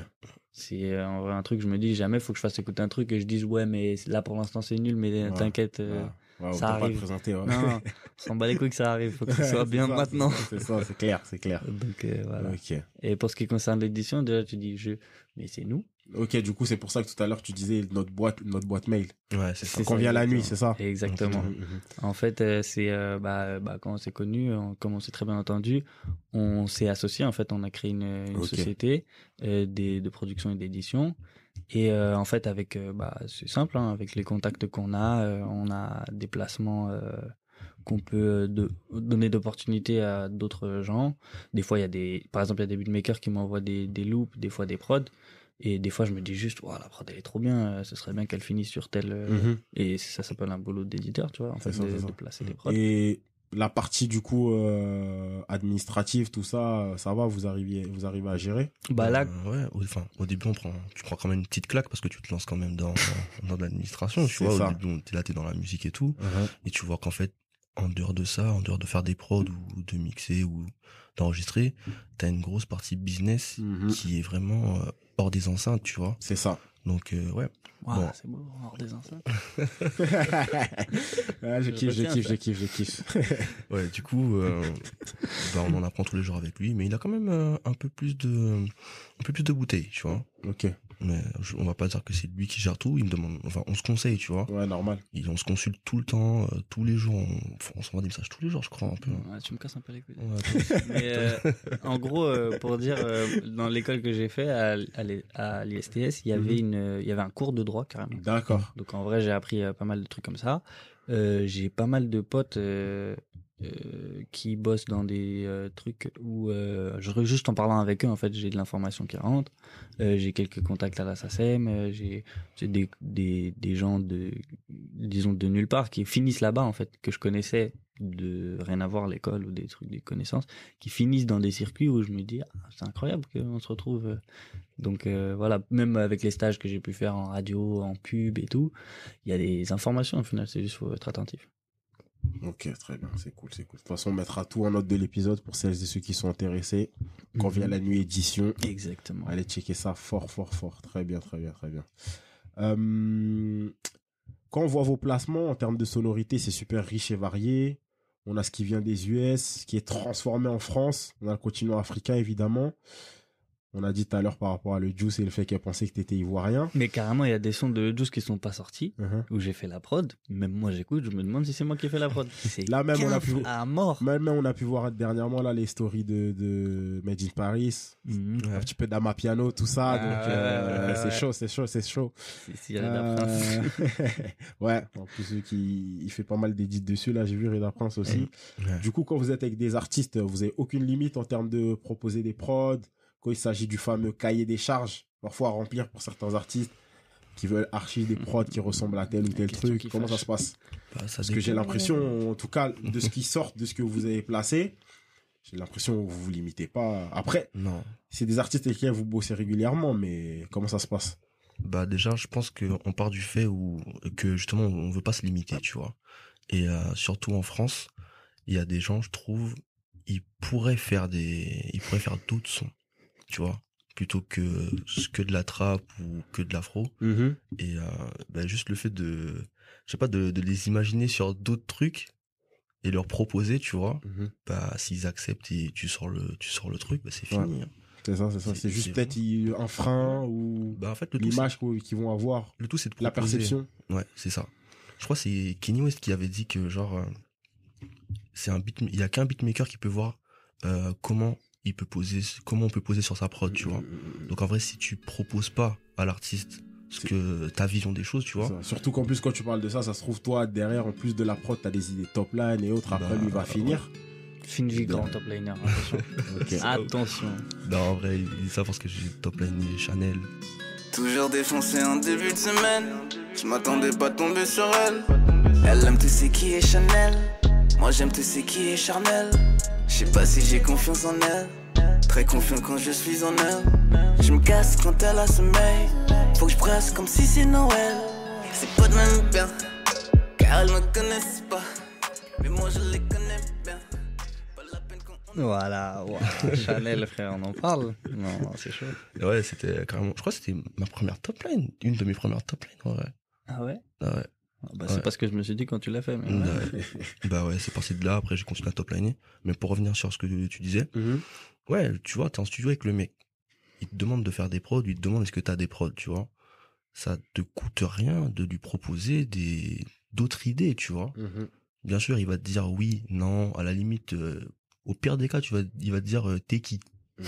C'est en vrai un truc, je me dis jamais faut que je fasse écouter un truc et je dise ouais mais là pour l'instant c'est nul mais Ouais. t'inquiète Ouais. Ouais, ça autant pas te arrive. présenter, ouais. non, on s'en bat les couilles que ça arrive, faut que ce soit bien ça, maintenant. C'est ça, c'est clair, c'est clair. Donc euh, voilà. Ok. Et pour ce qui concerne l'édition, déjà tu dis je mais c'est nous. Ok, du coup, c'est pour ça que tout à l'heure, tu disais notre boîte, notre boîte mail. Ouais, c'est ça. Ça, vient la nuit, c'est ça? Exactement. Mhm, mhm. En fait, euh, c'est euh, bah, bah, quand on s'est connu, on- comme on s'est très bien entendu, on s'est associé. En fait, on a créé une, société euh, des, de production et d'édition. Et euh, en fait, avec euh, bah, c'est simple, hein, avec les contacts qu'on a, euh, on a des placements qu'on peut de, donner d'opportunités à d'autres gens. Des fois, il y a des, par exemple, il y a des beatmakers qui m'envoient des, des loops, des fois des prods. Et des fois, je me dis juste, la prod elle est trop bien, ce serait bien qu'elle finisse sur tel. euh, Mhm. Et ça s'appelle un boulot d'éditeur, tu vois, en fait, ça, de, de placer des prods. Et la partie, du coup, euh, administrative, tout ça, ça va, vous arrivez, vous arrivez à gérer? Bah là, Euh, ouais, au, enfin, au début, on prend, tu prends quand même une petite claque parce que tu te lances quand même dans, dans, dans l'administration, tu C'est vois. ça. Au début, t'es là, t'es dans la musique et tout. Mhm. Et tu vois qu'en fait, en dehors de ça, en dehors de faire des prods ou de mixer ou d'enregistrer, t'as une grosse partie business Mhm. qui est vraiment euh, hors des enceintes, tu vois. C'est ça. Donc, euh, ouais. Bon. c'est beau, hors des enceintes. Ah, je Je kiffe, je kiffe, je kiffe, je kiffe. Ouais, du coup, euh, bah, on en apprend tous les jours avec lui, mais il a quand même euh, un peu plus de, un peu plus de bouteilles, tu vois. ok. Mais je- on va pas dire que c'est lui qui gère tout. Il me demande, enfin, on se conseille, tu vois. Ouais, normal. Et on se consulte tout le temps, euh, tous les jours. On, on s'envoie des messages tous les jours, je crois, un peu. Ouais, tu me casses un peu les couilles. Ouais, Mais euh, en gros, euh, pour dire, euh, dans l'école que j'ai fait à, à l'I- à l'ISTS, il y avait une, euh, il y avait un cours de droit carrément. D'accord. Donc en vrai, j'ai appris euh, pas mal de trucs comme ça. Euh, j'ai pas mal de potes euh, qui bossent dans des euh, trucs où euh, juste en parlant avec eux, en fait, j'ai de l'information qui rentre. J'ai quelques contacts à la SACEM. j'ai des, des des gens de disons de nulle part qui finissent là-bas en fait que je connaissais de rien à voir l'école ou des trucs des connaissances qui finissent dans des circuits où je me dis ah, c'est incroyable qu'on se retrouve donc voilà même avec les stages que j'ai pu faire en radio en pub et tout il y a des informations au final c'est juste faut être attentif Ok, très bien, c'est cool, c'est cool. De toute façon, on mettra tout en note de l'épisode pour celles et ceux qui sont intéressés. Quand vient la nuit édition, exactement allez checker ça fort, fort, fort. Très bien, très bien, très bien. Euh, quand on voit vos placements en termes de sonorité, c'est super riche et varié. On a ce qui vient des US, ce qui est transformé en France. On a le continent africain, évidemment. On a dit tout à l'heure par rapport à le Juice et le fait qu'elle pensait que t'étais ivoirien. mais carrément il y a des sons de Juice qui sont pas sortis Mhm. où j'ai fait la prod même moi j'écoute je me demande si c'est moi qui ai fait la prod Là même, on a pu- à mort Même, on a pu voir dernièrement là les stories de, de Made in Paris. Mhm. un petit peu d'ama piano, tout ça. Ah, donc, ouais, euh, ouais, c'est ouais. chaud, c'est chaud, c'est chaud. Cyril Prince. Euh, ouais, en plus, qui, il fait pas mal d'édits dessus, là, j'ai vu Reda Prince aussi. Du coup, quand vous êtes avec des artistes, vous avez aucune limite en termes de proposer des prods, quand il s'agit du fameux cahier des charges, parfois à remplir pour certains artistes qui veulent archiver des prods qui ressemblent à tel ou tel truc. qui Comment ça se passe? Bah, ça Parce que j'ai l'impression, en tout cas, de ce qui sort, de ce que vous avez placé, J'ai l'impression que vous vous limitez pas. Après, Non. c'est des artistes avec lesquels vous bossez régulièrement, mais comment ça se passe Bah déjà, je pense qu'on part du fait où que justement on veut pas se limiter, tu vois. Et euh, surtout en France, il y a des gens, je trouve, ils pourraient faire des, ils pourraient faire d'autres sons, tu vois, plutôt que que de la trap ou que de l'afro. Et euh, bah, juste le fait de, je sais pas, de, de les imaginer sur d'autres trucs et leur proposer, tu vois. Bah s'ils acceptent et tu sors le, tu sors le truc, bah c'est Ouais. fini. hein. C'est ça, c'est ça. C'est- juste peut-être un frein ou Bah en fait l'image qu'ils vont avoir, le tout c'est de la perception. Ouais, c'est ça. Je crois que c'est Kenny West qui avait dit que genre euh, c'est un beat il y a qu'un beatmaker qui peut voir euh, comment il peut poser comment on peut poser sur sa prod, tu vois. Donc en vrai si tu proposes pas à l'artiste ce que ta vision des choses, tu vois. Ça. Surtout qu'en plus, quand tu parles de ça, ça se trouve, toi, derrière, en plus de la prod, t'as des idées top line et autres. Après, Bah, lui, il va finir. Fine vie, grand top liner. Attention. Attention. Non, en vrai, il dit ça parce que j'ai top line Chanel. Toujours défoncé en début de semaine. Je m'attendais pas à tomber sur elle. Elle aime tout ce qui est Chanel. Moi j'aime tout ce qui est charnel. Je sais pas si j'ai confiance en elle. Très confiant quand je suis en elle. Je me casse quand elle a sommeil. Faut que je presse comme si c'est Noël. C'est pas de même bien. Car elles me connaissent pas. Mais moi je les connais bien. Pas la peine qu'on. Voilà, ouah, Chanel, frère, on en parle Non, c'est chaud. Ouais, c'était carrément. Je crois que c'était ma première top line. Une de mes premières top lines, ouais. Ah ouais? Ah ouais. Ah bah, C'est Ouais. pas ce que je me suis dit quand tu l'as fait. Mais Bah ouais. ouais. bah ouais, c'est parti de là. Après, j'ai continué à top liner. Mais pour revenir sur ce que tu disais, Mhm. Ouais, tu vois, t'es en studio avec le mec. Il te demande de faire des prods, il te demande est-ce que t'as des prods, tu vois. Ça te coûte rien de lui proposer des d'autres idées, tu vois. Mhm. Bien sûr, il va te dire oui, non, à la limite, euh, au pire des cas, tu vas, il va te dire euh, t'es qui. Mm.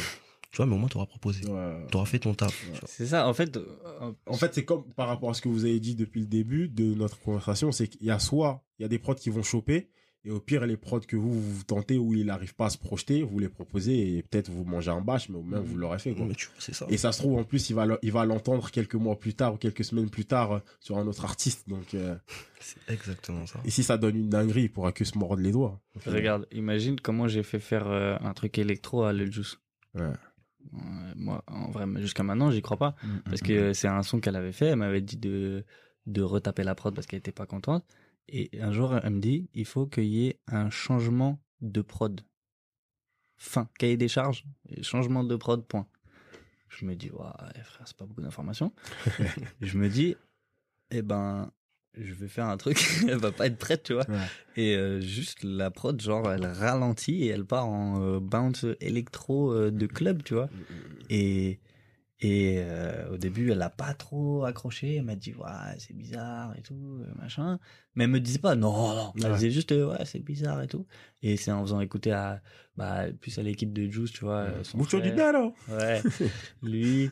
Tu vois, mais au moins t'auras proposé. Ouais. T'auras fait ton taf. C'est ça, en fait. euh, En fait, c'est comme par rapport à ce que vous avez dit depuis le début de notre conversation, c'est qu'il y a soit il y a des prods qui vont choper, et au pire les prods que vous vous tentez où il n'arrive pas à se projeter, vous les proposez et peut-être vous mangez un bâche, mais au moins vous l'aurez fait quoi. Mais tu vois, c'est ça. Et ça se trouve en plus il va le- il va l'entendre quelques mois plus tard ou quelques semaines plus tard euh, sur un autre artiste. Donc euh, C'est exactement ça. et si ça donne une dinguerie, il pourra que se mordre les doigts. Regarde, imagine comment j'ai fait faire euh, un truc électro à Lil Juice. Ouais. Moi, en vrai, jusqu'à maintenant, j'y crois pas. Parce que euh, c'est un son qu'elle avait fait. Elle m'avait dit de, de retaper la prod parce qu'elle était pas contente. Et un jour, elle me dit il faut qu'il y ait un changement de prod. Fin. Cahier des charges, changement de prod, point. Je me dis, ouais, frère, c'est pas beaucoup d'informations. je me dis, eh ben, je vais faire un truc, elle va pas être prête, tu vois. Ouais. Et euh, juste la prod, genre, elle ralentit et elle part en euh, bounce électro euh, de club, tu vois. Et, et euh, au début, elle a pas trop accroché. Elle m'a dit, ouais, c'est bizarre et tout, euh, machin. Mais elle me disait pas, non, non. Elle Ouais. disait juste, euh, ouais, c'est bizarre et tout. Et c'est en faisant écouter à, bah, plus à l'équipe de Juice, tu vois. Mucho dinero. Ouais. Lui,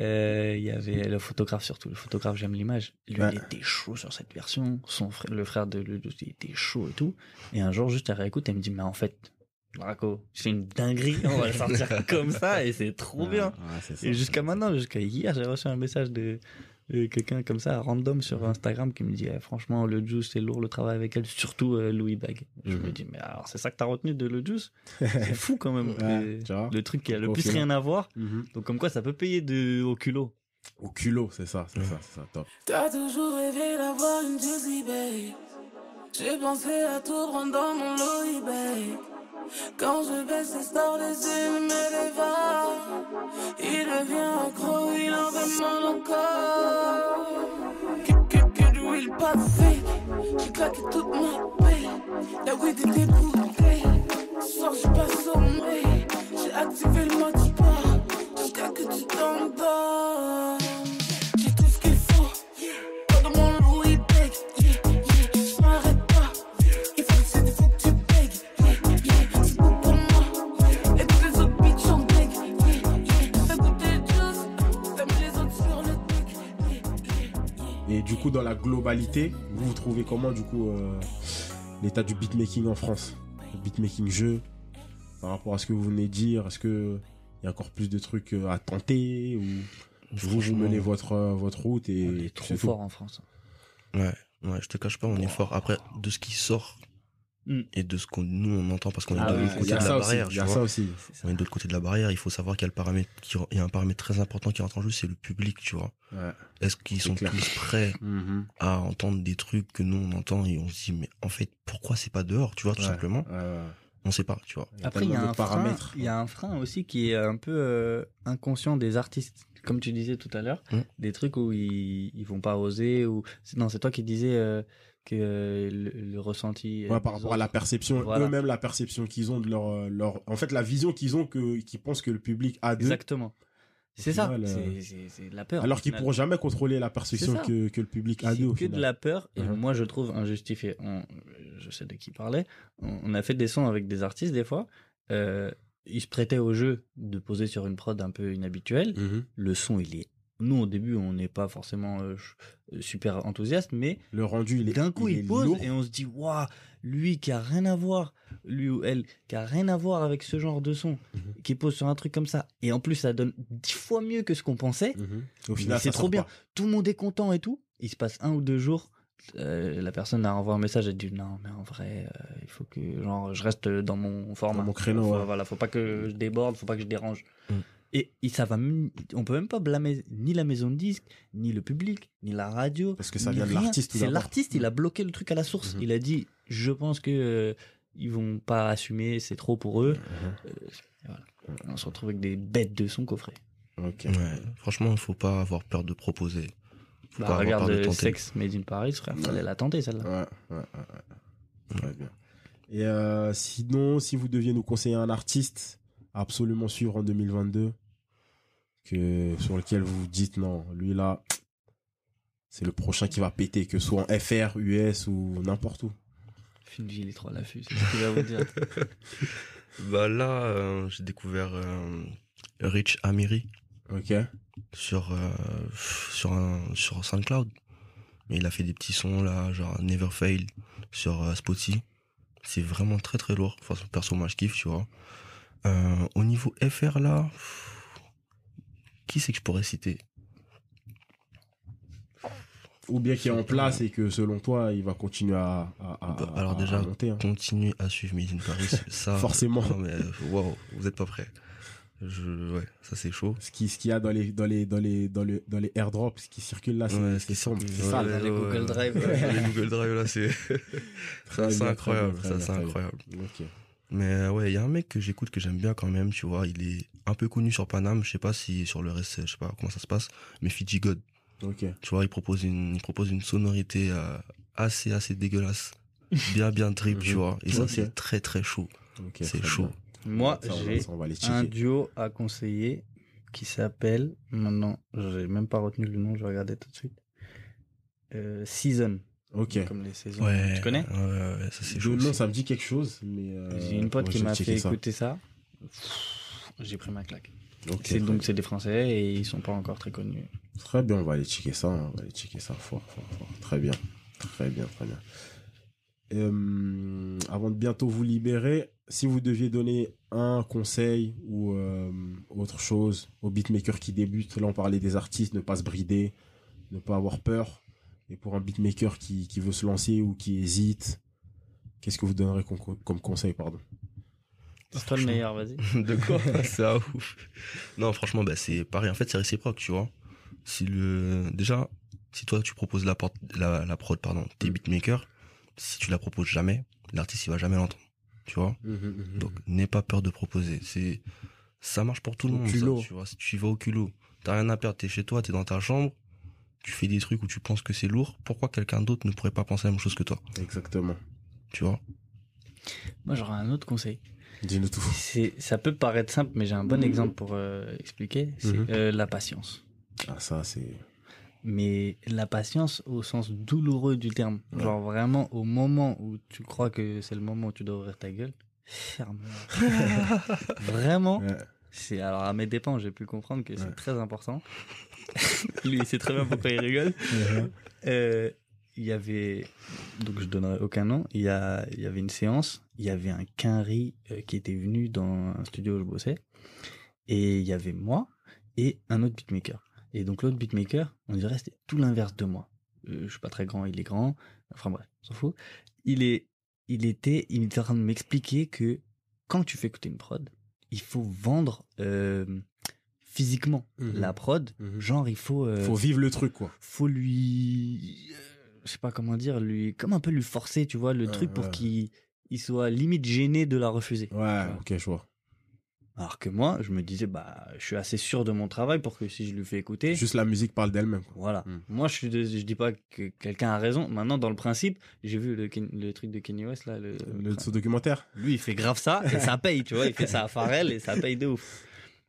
euh, il y avait le photographe surtout. Le photographe, j'aime l'image. Lui, Ouais. il était chaud sur cette version. Son frère, le frère de lui, il était chaud et tout. Et un jour, juste, elle réécoute, elle me dit, mais en fait, Draco, c'est une dinguerie. On va le sortir comme ça et c'est trop bien. Ça. Et jusqu'à maintenant, jusqu'à hier, j'ai reçu un message de, de quelqu'un comme ça, random sur Instagram, qui me dit eh, franchement, le Juice, c'est lourd le travail avec elle, surtout euh, Louis Bag. Je me dis, mais alors, c'est ça que t'as retenu de le Juice? C'est fou quand même. Ouais, le truc qui a le plus rien à voir. Mhm. Donc, comme quoi, ça peut payer de, au culot. Au culot, c'est ça, c'est ça, c'est ça, top. T'as toujours rêvé d'avoir une juicy babe. J'ai pensé à tout prendre dans mon Louis babe. Quand je baisse les stars, les yeux me va. Il devient accro, il en mal encore. Que, que, que pas de fake. J'ai claqué toute ma paix. La weed était. Ce soir, j'ai pas sommeil. J'ai activé le mode sport. Jusqu'à que tu t'endormes. Du coup, dans la globalité, vous, vous trouvez comment, du coup, euh, l'état du beatmaking en France? Le beatmaking jeu, par rapport à ce que vous venez de dire, est-ce que il y a encore plus de trucs euh, à tenter ou vous, vous menez votre, euh, votre route et On est trop fort en France. Ouais, ouais, je te cache pas, on est fort. Après, de ce qui sort Mm. et de ce qu'on nous on entend parce qu'on est Ah de l'autre côté de la barrière. Il y a ça aussi. On est de l'autre côté de la barrière. Il faut savoir qu'il y a le paramètre, qui- il y a un paramètre très important qui rentre en jeu, c'est le public, tu vois. Ouais. Est-ce qu'ils sont clair. tous prêts Mhm. à entendre des trucs que nous on entend et on se dit mais en fait pourquoi c'est pas dehors, tu vois, tout Ouais. simplement? On sait pas, tu vois. Après, il y a un frein, il y a un frein aussi qui est un peu euh, inconscient des artistes, comme tu disais tout à l'heure, Mm. des trucs où ils, ils vont pas oser ou non, c'est toi qui disais euh, que euh, le, le ressenti euh, Ouais, par rapport à la perception, Voilà. eux-mêmes la perception qu'ils ont de leur, euh, leur, en fait la vision qu'ils ont que, qu'ils pensent que le public a d'eux, Exactement. C'est ça, euh, c'est- de la peur. alors qu'ils pourront jamais contrôler la perception que, que le public a d'eux que de final. la peur et Mhm. moi je trouve injustifié. On- je sais de qui parlait. On, on a fait des sons avec des artistes des fois. Euh, ils se prêtaient au jeu de poser sur une prod un peu inhabituelle. Mhm. Le son il est. Nous au début on n'est pas forcément euh, ch- super enthousiaste, mais Le rendu, il est d'un coup il pose lourd. et on se dit waouh lui qui a rien à voir, lui ou elle qui a rien à voir avec ce genre de son, Mhm. qui pose sur un truc comme ça et en plus ça donne dix fois mieux que ce qu'on pensait Mhm. Au final, c'est trop bien. pas. Tout le monde est content et tout. Il se passe un ou deux jours. euh, la personne a envoyé un message et dit non mais en vrai euh, il faut que genre je reste dans mon format Dans mon créneau, faut, ouais. voilà faut pas que je déborde faut pas que je dérange Mm. Et, et ça va même- on peut même pas blâmer ni la maison de disques ni le public ni la radio Parce que ça ni vient de l'artiste, tout c'est l'artiste il a bloqué le truc à la source Mhm. il a dit je pense que euh, ils vont pas assumer c'est trop pour eux Mhm. Euh, voilà. on se retrouve avec des bêtes de son coffret Ok. Ouais. Franchement, il faut pas avoir peur de proposer. Faut bah, pas avoir regarde peur de tenter. Sex Made in Paris frère fallait la tenter celle-là Ouais, ouais, ouais, ouais. Très bien. Et euh, sinon, si vous deviez nous conseiller un artiste absolument suivre en 2022, que, sur lequel vous vous dites non, lui là, c'est le prochain qui va péter, que ce soit en FR, US ou n'importe où. Finji, trop à l'affût, c'est ce qu'il va vous dire. Bah là, euh, j'ai découvert euh, Rich Amiri Ok. sur euh, sur un sur SoundCloud. Mais il a fait des petits sons là, genre Never Fail sur euh, Spotify. C'est vraiment très très lourd. Enfin, perso, moi je kiffe, tu vois. Euh, au niveau FR là, qui c'est que je pourrais citer? Ou bien qui est en place et que selon toi, il va continuer à, à, à- Bah, alors à- déjà, à monter. hein. Continuez à suivre Made in Paris. Ça, Forcément. Non mais waouh, vous êtes pas prêts. Je, ouais, ça c'est chaud. Ce qui- ce qu'il y a dans les, dans les, dans les, dans les, dans les airdrops, ce qui circule là, c'est Ouais, c'est Ouais, les Google Drive. les Google Drive là, c'est Très c'est incroyable, très ça bien, c'est très bien. incroyable. Ok. Mais euh, ouais, il y a un mec que j'écoute que j'aime bien quand même, tu vois, il est un peu connu sur Paname, je sais pas si sur le reste, je sais pas comment ça se passe, mais Fiji God, Ok. tu vois, il propose une il propose une sonorité euh, assez assez dégueulasse, bien bien drip, tu vois, et ça c'est très très chaud. Ok, C'est chaud. bien. Moi, j'ai un duo à conseiller qui s'appelle, maintenant, j'ai même pas retenu le nom, je vais regarder tout de suite. Euh, Season, Ok. comme les saisons. Ouais. Tu connais Ouais, ouais, ouais, ça c'est chaud. aussi. ça me dit quelque chose, mais. euh, J'ai une pote ouais, qui m'a fait ça. écouter ça. J'ai pris ma claque. Ok, C'est très donc c'est des Français et ils sont pas encore très connus. Très bien, on va aller checker ça. hein, On va aller checker ça fort, fort, fort. Très bien. Très bien, très bien. Euh, avant de bientôt vous libérer, si vous deviez donner un conseil ou euh, autre chose aux beatmakers qui débutent, là on parlait des artistes, ne pas se brider, ne pas avoir peur. Et pour un beatmaker qui, qui veut se lancer ou qui hésite, qu'est-ce que vous donnerez comme, comme conseil, pardon? C'est toi le meilleur, vas-y. de quoi? C'est un ouf. Non, franchement, bah, c'est pareil. En fait, c'est réciproque, tu vois. Si le, déjà, si toi, tu proposes la, porte, la, la prod, pardon, t'es Mm. beatmaker, si tu la proposes jamais, l'artiste, il va jamais l'entendre. Tu vois? Donc, n'aie pas peur de proposer. C'est, ça marche pour tout le monde, ça, tu vois. Si tu y vas au culot, t'as rien à perdre, t'es chez toi, t'es dans ta chambre, tu fais des trucs où tu penses que c'est lourd, pourquoi quelqu'un d'autre ne pourrait pas penser la même chose que toi? Exactement. Tu vois? Moi j'aurais un autre conseil. Dis-nous tout. C'est, ça peut paraître simple, mais j'ai un bon exemple pour euh, expliquer. C'est Mhm. euh, la patience. Ah, ça, c'est. Mais la patience au sens douloureux du terme. Ouais. Genre vraiment au moment où tu crois que c'est le moment où tu dois ouvrir ta gueule, ferme-la. vraiment. Ouais. C'est alors à mes dépens, j'ai pu comprendre que Ouais. c'est très important. Lui, il sait très bien pourquoi il rigole. Euh, il y avait donc je donnerai aucun nom. Il y a il y avait une séance. Il y avait un quinri euh, qui était venu dans un studio où je bossais et il y avait moi et un autre beatmaker. Et donc l'autre beatmaker, on dirait c'était tout l'inverse de moi. Euh, je suis pas très grand, il est grand. Enfin bref, on s'en fout. Il est il était, il était en train de m'expliquer que quand tu fais écouter une prod, il faut vendre euh, physiquement Mhm. la prod. Mhm. Genre, il faut, euh, Faut vivre le truc, quoi. faut lui, euh, je sais pas comment dire, lui, comme un peu lui forcer, tu vois, le Ouais, truc pour ouais. qu'il il soit limite gêné de la refuser. Ouais, ok, je vois. Alors que moi, je me disais, bah, je suis assez sûr de mon travail pour que si je lui fais écouter, Juste la musique parle d'elle-même. Voilà. Mm. Moi, je suis, de- je dis pas que quelqu'un a raison. Maintenant, dans le principe, j'ai vu le, le truc de Kanye West là. Le, Le, ce documentaire. Lui, il fait grave ça et ça paye, tu vois. Il fait ça à Pharrell et ça paye de ouf.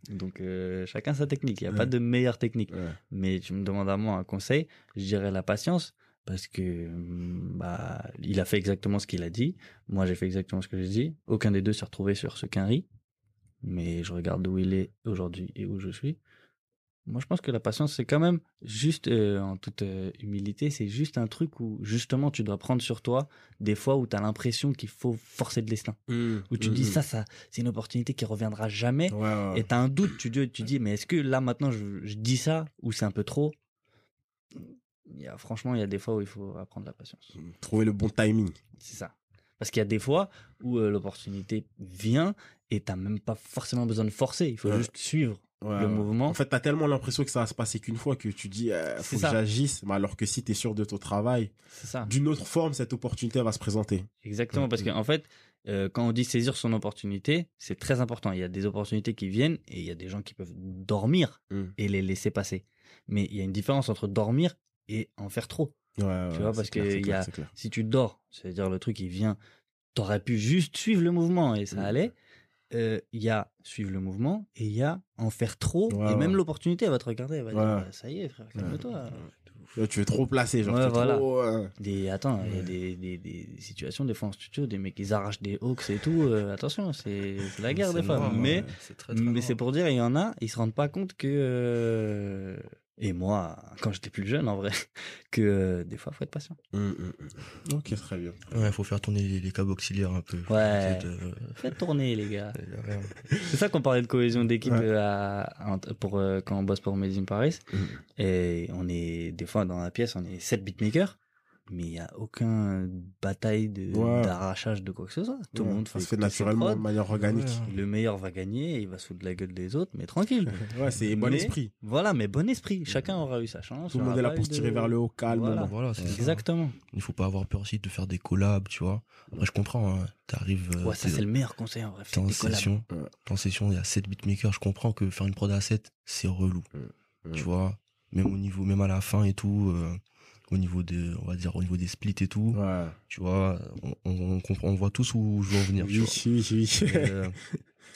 Donc, euh, chacun sa technique. Il y a Ouais. pas de meilleure technique. Ouais. Mais tu me demandes à moi un conseil, je dirais la patience parce que hum, bah il a fait exactement ce qu'il a dit. Moi, j'ai fait exactement ce que j'ai dit. Aucun des deux s'est retrouvé sur ce qu'un rit. Mais je regarde où il est aujourd'hui et où je suis. Moi, je pense que la patience, c'est quand même juste, euh, en toute euh, humilité, c'est juste un truc où justement tu dois prendre sur toi des fois où tu as l'impression qu'il faut forcer de destin. Où tu te dis ça, ça, c'est une opportunité qui reviendra jamais. Ouais, ouais. Et t'as un doute, tu tu dis, mais est-ce que là maintenant je, je dis ça ou c'est un peu trop? Il y a, Franchement, il y a des fois où il faut apprendre la patience. Trouver le bon timing. C'est ça. Parce qu'il y a des fois où euh, l'opportunité vient et t'as même pas forcément besoin de forcer. Il faut Ouais. juste suivre Ouais, le mouvement. En fait, t'as tellement l'impression que ça va se passer qu'une fois que tu dis, euh, faut que j'agisse. Mais alors que si t'es sûr de ton travail, d'une autre forme, cette opportunité va se présenter. Exactement. Parce qu'en fait, euh, quand on dit saisir son opportunité, c'est très important. Il y a des opportunités qui viennent et il y a des gens qui peuvent dormir Mm. et les laisser passer. Mais il y a une différence entre dormir et en faire trop. Ouais, ouais, vois, c'est parce clair, que il y a- si tu dors, c'est-à-dire le truc il vient, t'aurais pu juste suivre le mouvement et ça Mm. allait. Euh, Il y a suivre le mouvement et il y a en faire trop Ouais, et même ouais. l'opportunité elle va te regarder, elle va dire bah, ça y est frère, calme-toi. Tu es trop placé, genre. Voilà. trop, euh, Des attends, il y a des, des, des situations des fois en studio, des mecs ils arrachent des hawks et tout. euh, attention, c'est la guerre des fois. mais très, très mais c'est pour dire il y en a, ils se rendent pas compte que euh, et moi quand j'étais plus jeune en vrai que euh, des fois faut être patient. hum, hum, hum. Ok, très bien. Ouais, faut faire tourner les, les câbles auxiliaires un peu. Ouais. de- Faites tourner les gars. C'est ça qu'on parlait de cohésion d'équipe Ouais. euh, à- pour euh, quand on bosse pour Made in Paris. Et on est des fois dans la pièce, on est 7 beatmakers, mais il y a aucun bataille de Ouais. d'arrachage de quoi que ce soit. Tout le Ouais, monde ça fait se fait naturellement, de manière organique. Ouais. Le meilleur va gagner, il va sous de la gueule des autres, mais tranquille. Ouais, c'est bon esprit. Voilà, mais bon esprit. Chacun aura eu sa chance. Tout le on monde est là pour se de- tirer vers le haut, calme. Voilà. Voilà, c'est ça. Exactement. Il faut pas avoir peur aussi de faire des collabs, tu vois. Après, je comprends, hein. t'arrives, euh, Ouais, ça c'est le meilleur conseil en vrai. t'es en session, t'es en session, il y a 7 beatmakers, je comprends que faire une prod à 7, c'est relou. Mm. Tu vois, même au niveau, même à la fin et tout, euh, au niveau des, on va dire, au niveau des splits et tout, Ouais. tu vois, on, on, on comprend, on voit tous où je veux en venir, tu Oui, vois. oui, oui. Et, euh,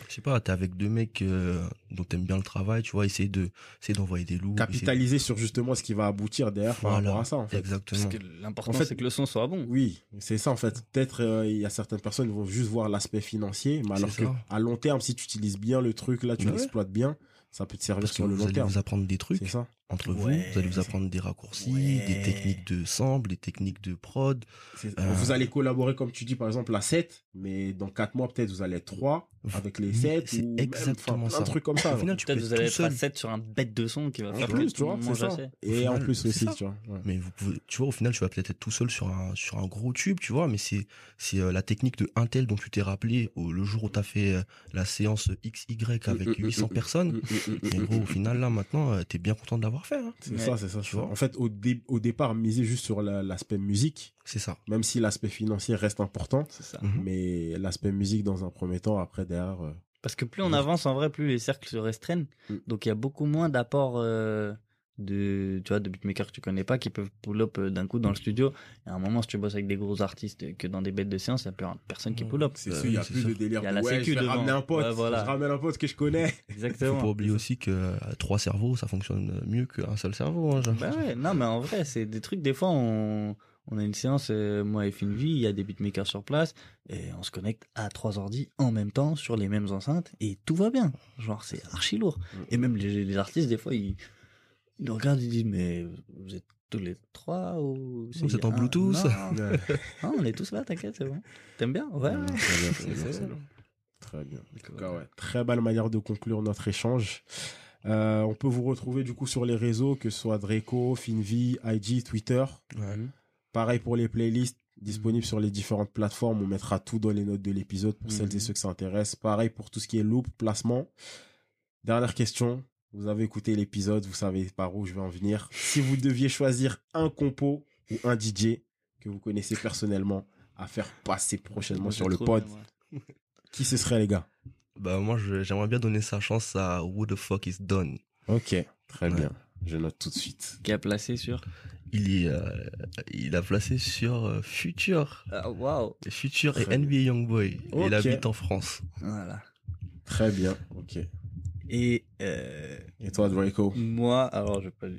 je sais pas, t'es avec deux mecs euh, dont t'aimes bien le travail, tu vois, essayer de, essayer d'envoyer des loups. Capitaliser sur justement ce qui va aboutir derrière par rapport à ça, en fait. Exactement. Parce que l'important En fait- c'est que le son soit bon. Oui, c'est ça en fait. Peut-être euh, il y a certaines personnes qui vont juste voir l'aspect financier, mais alors que à long terme, si tu utilises bien le truc là, tu Ouais. l'exploites bien, ça peut te servir Parce que sur le vous long allez terme. vous apprendre des trucs C'est ça. Entre vous, Ouais. vous allez vous apprendre des raccourcis, Ouais. des techniques de sample, des techniques de prod. Euh. Vous allez collaborer comme tu dis par exemple à 7, mais dans 4 mois peut-être vous allez être 3 avec les 7 C'est ou exactement même, ça. de trucs comme ça. Au final, tu Peut-être être vous allez tout être seul. à 7 sur un bête de son qui va en faire plus, tu vois, c'est ça. Et final, en plus aussi, ça. tu vois. ouais. Mais vous pouvez, tu vois, au final, tu vas peut-être être tout seul sur un, sur un gros tube, tu vois, mais c'est, c'est euh, la technique de Intel dont tu t'es rappelé au, le jour où t'as fait euh, la séance XY avec Mm, mm, 800 mm, personnes. Mm, mm, Et mm, gros, au final, là, maintenant, t'es bien content de l'avoir hein. C'est Ouais. ça, c'est ça. Tu vois. En fait, au, dé- au départ, miser juste sur la- l'aspect musique, C'est ça. même si l'aspect financier reste important, C'est ça. Mhm. mais l'aspect musique dans un premier temps, après derrière. euh, Parce que plus on avance, en vrai, plus les cercles se restreignent. Mm. Donc il y a beaucoup moins d'apports euh, de, tu vois, de beatmakers que tu connais pas qui peuvent pull up euh, d'un coup dans le studio. Et à un moment, si tu bosses avec des gros artistes que dans des bêtes de séance, il n'y a plus personne qui Mm. pull up. C'est sûr, il y a plus ça. de délire. Il y a la ouais, sécu je vais devant. ramener un pote. Ouais, voilà. Je ramène un pote que je connais. Faut pas Exactement. oublier aussi que euh, trois cerveaux, ça fonctionne mieux qu'un seul cerveau, hein. Bah ouais, non, mais en vrai, c'est des trucs, des fois, on, on a une séance, euh, moi et Finvi, il y a des beatmakers sur place, et on se connecte à trois ordi en même temps sur les mêmes enceintes, et tout va bien. Genre, c'est archi lourd. Et même les, les artistes, des fois, ils, ils nous regardent, ils disent, mais vous êtes tous les trois ou Vous êtes en Bluetooth non, non, on est tous là, t'inquiète, c'est bon. T'aimes bien? Ouais. Très bien, très bien, C'est très ça. bien. Très bien. En tout cas, ouais, très belle manière de conclure notre échange. Euh, on peut vous retrouver du coup sur les réseaux, que ce soit Draco, Finvi, IG, Twitter. Ouais. Pareil pour les playlists, disponible sur les différentes plateformes. On mettra tout dans les notes de l'épisode pour celles et Mhm. ceux que ça intéresse. Pareil pour tout ce qui est loop, placement. Dernière question. Vous avez écouté l'épisode, vous savez par où je vais en venir. Si vous deviez choisir un compo ou un DJ que vous connaissez personnellement à faire passer prochainement Moi, sur le pod, bien, qui ce serait les gars? Bah moi j'aimerais bien donner sa chance à Who the fuck is done. Ok, très Ouais. bien. Je note tout de suite. Qui a placé sur Il est euh, il a placé sur euh, Future, Ah, Waouh Future et NBA Youngboy. Ok. Il habite en France. Voilà. Très bien. Ok. Et euh, Et toi, Draco moi, alors je vais pas ouais,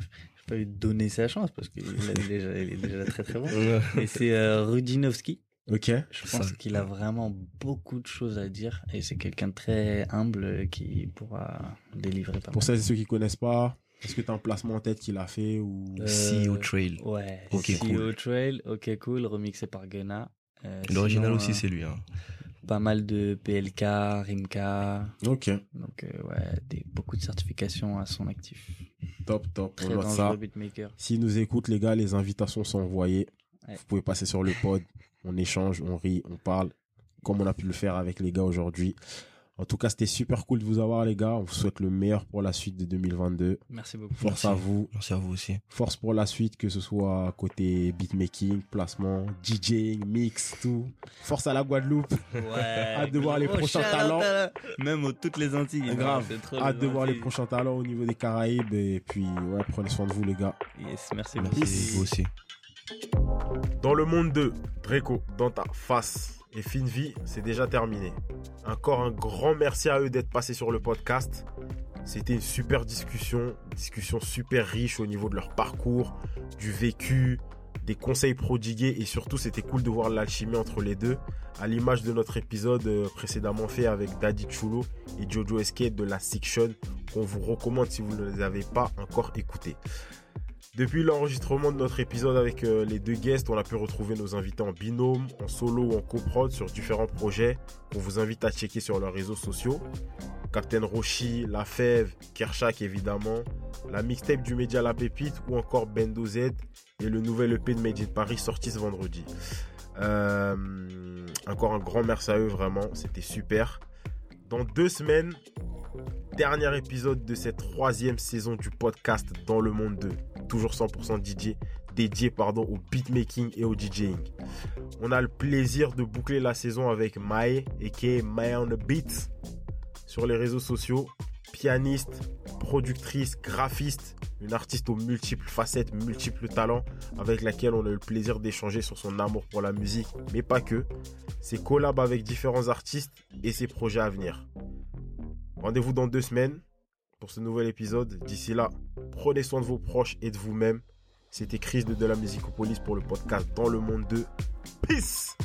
je vais pas lui donner sa chance parce qu'il est déjà, il est déjà très très bon. Et c'est euh, Rudinovski. Ok. Je pense qu'il a vraiment beaucoup de choses à dire et c'est quelqu'un de très humble euh, qui pourra délivrer pas Pour celles et ceux qui connaissent pas, est-ce que tu as un placement en tête qu'il a fait ou Euh, CEO Trail. Ouais. Ok, CEO cool. Trail, ok cool, remixé par Gunna. Euh, L'original aussi euh, c'est lui. Hein. Pas mal de PLK, Rimka, Ok, donc euh, ouais, des, beaucoup de certifications à son actif. top, top. Très On ça. beatmaker. S'ils nous écoutent, les gars, les invitations sont envoyées. Ouais. Vous pouvez passer sur le pod. On échange, on rit, on parle, comme on a pu le faire avec les gars aujourd'hui. En tout cas, c'était super cool de vous avoir, les gars. On vous souhaite le meilleur pour la suite de 2022. Merci beaucoup. Force Merci. à vous. Merci à vous aussi. Force pour la suite, que ce soit côté beatmaking, placement, DJing, mix, tout. Force à la Guadeloupe. Ouais. Hâte de voir les prochains talents. Même aux toutes les Antilles. Grave. Hâte de voir les prochains talents au niveau des Caraïbes. Et puis, ouais, prenez soin de vous, les gars. Yes, merci Merci beaucoup. vous aussi. Dans le monde 2, Draco, dans ta face et Fine Vie, c'est déjà terminé. Encore un grand merci à eux d'être passés sur le podcast. C'était une super discussion, discussion super riche au niveau de leur parcours, du vécu, des conseils prodigués et surtout c'était cool de voir l'alchimie entre les deux, à l'image de notre épisode euh, précédemment fait avec Daddy Chulo et Jojo Escape de la Section qu'on vous recommande si vous ne les avez pas encore écoutés. Depuis l'enregistrement de notre épisode avec euh, les deux guests, on a pu retrouver nos invités en binôme, en solo ou en coprod sur différents projets qu'on vous invite à checker sur leurs réseaux sociaux. Captain Roshi, La Fève, Kershak évidemment, la mixtape du média La Pépite ou encore Bendo Z et le nouvel EP de Made in Paris sorti ce vendredi. Euh, encore un grand merci à eux vraiment, c'était super. Dans deux semaines, dernier épisode de cette troisième saison du podcast Dans le Monde 2 toujours 100% DJ, dédié pardon, au beatmaking et au DJing. On a le plaisir de boucler la saison avec Mae, et Mae on the Beats, sur les réseaux sociaux. Pianiste, productrice, graphiste, une artiste aux multiples facettes, multiples talents, avec laquelle on a eu le plaisir d'échanger sur son amour pour la musique, mais pas que, ses collabs avec différents artistes et ses projets à venir. Rendez-vous dans deux semaines pour ce nouvel épisode. D'ici là, prenez soin de vos proches et de vous-même. C'était Chris de De la Musicopolis pour le podcast Dans le Monde 2. Peace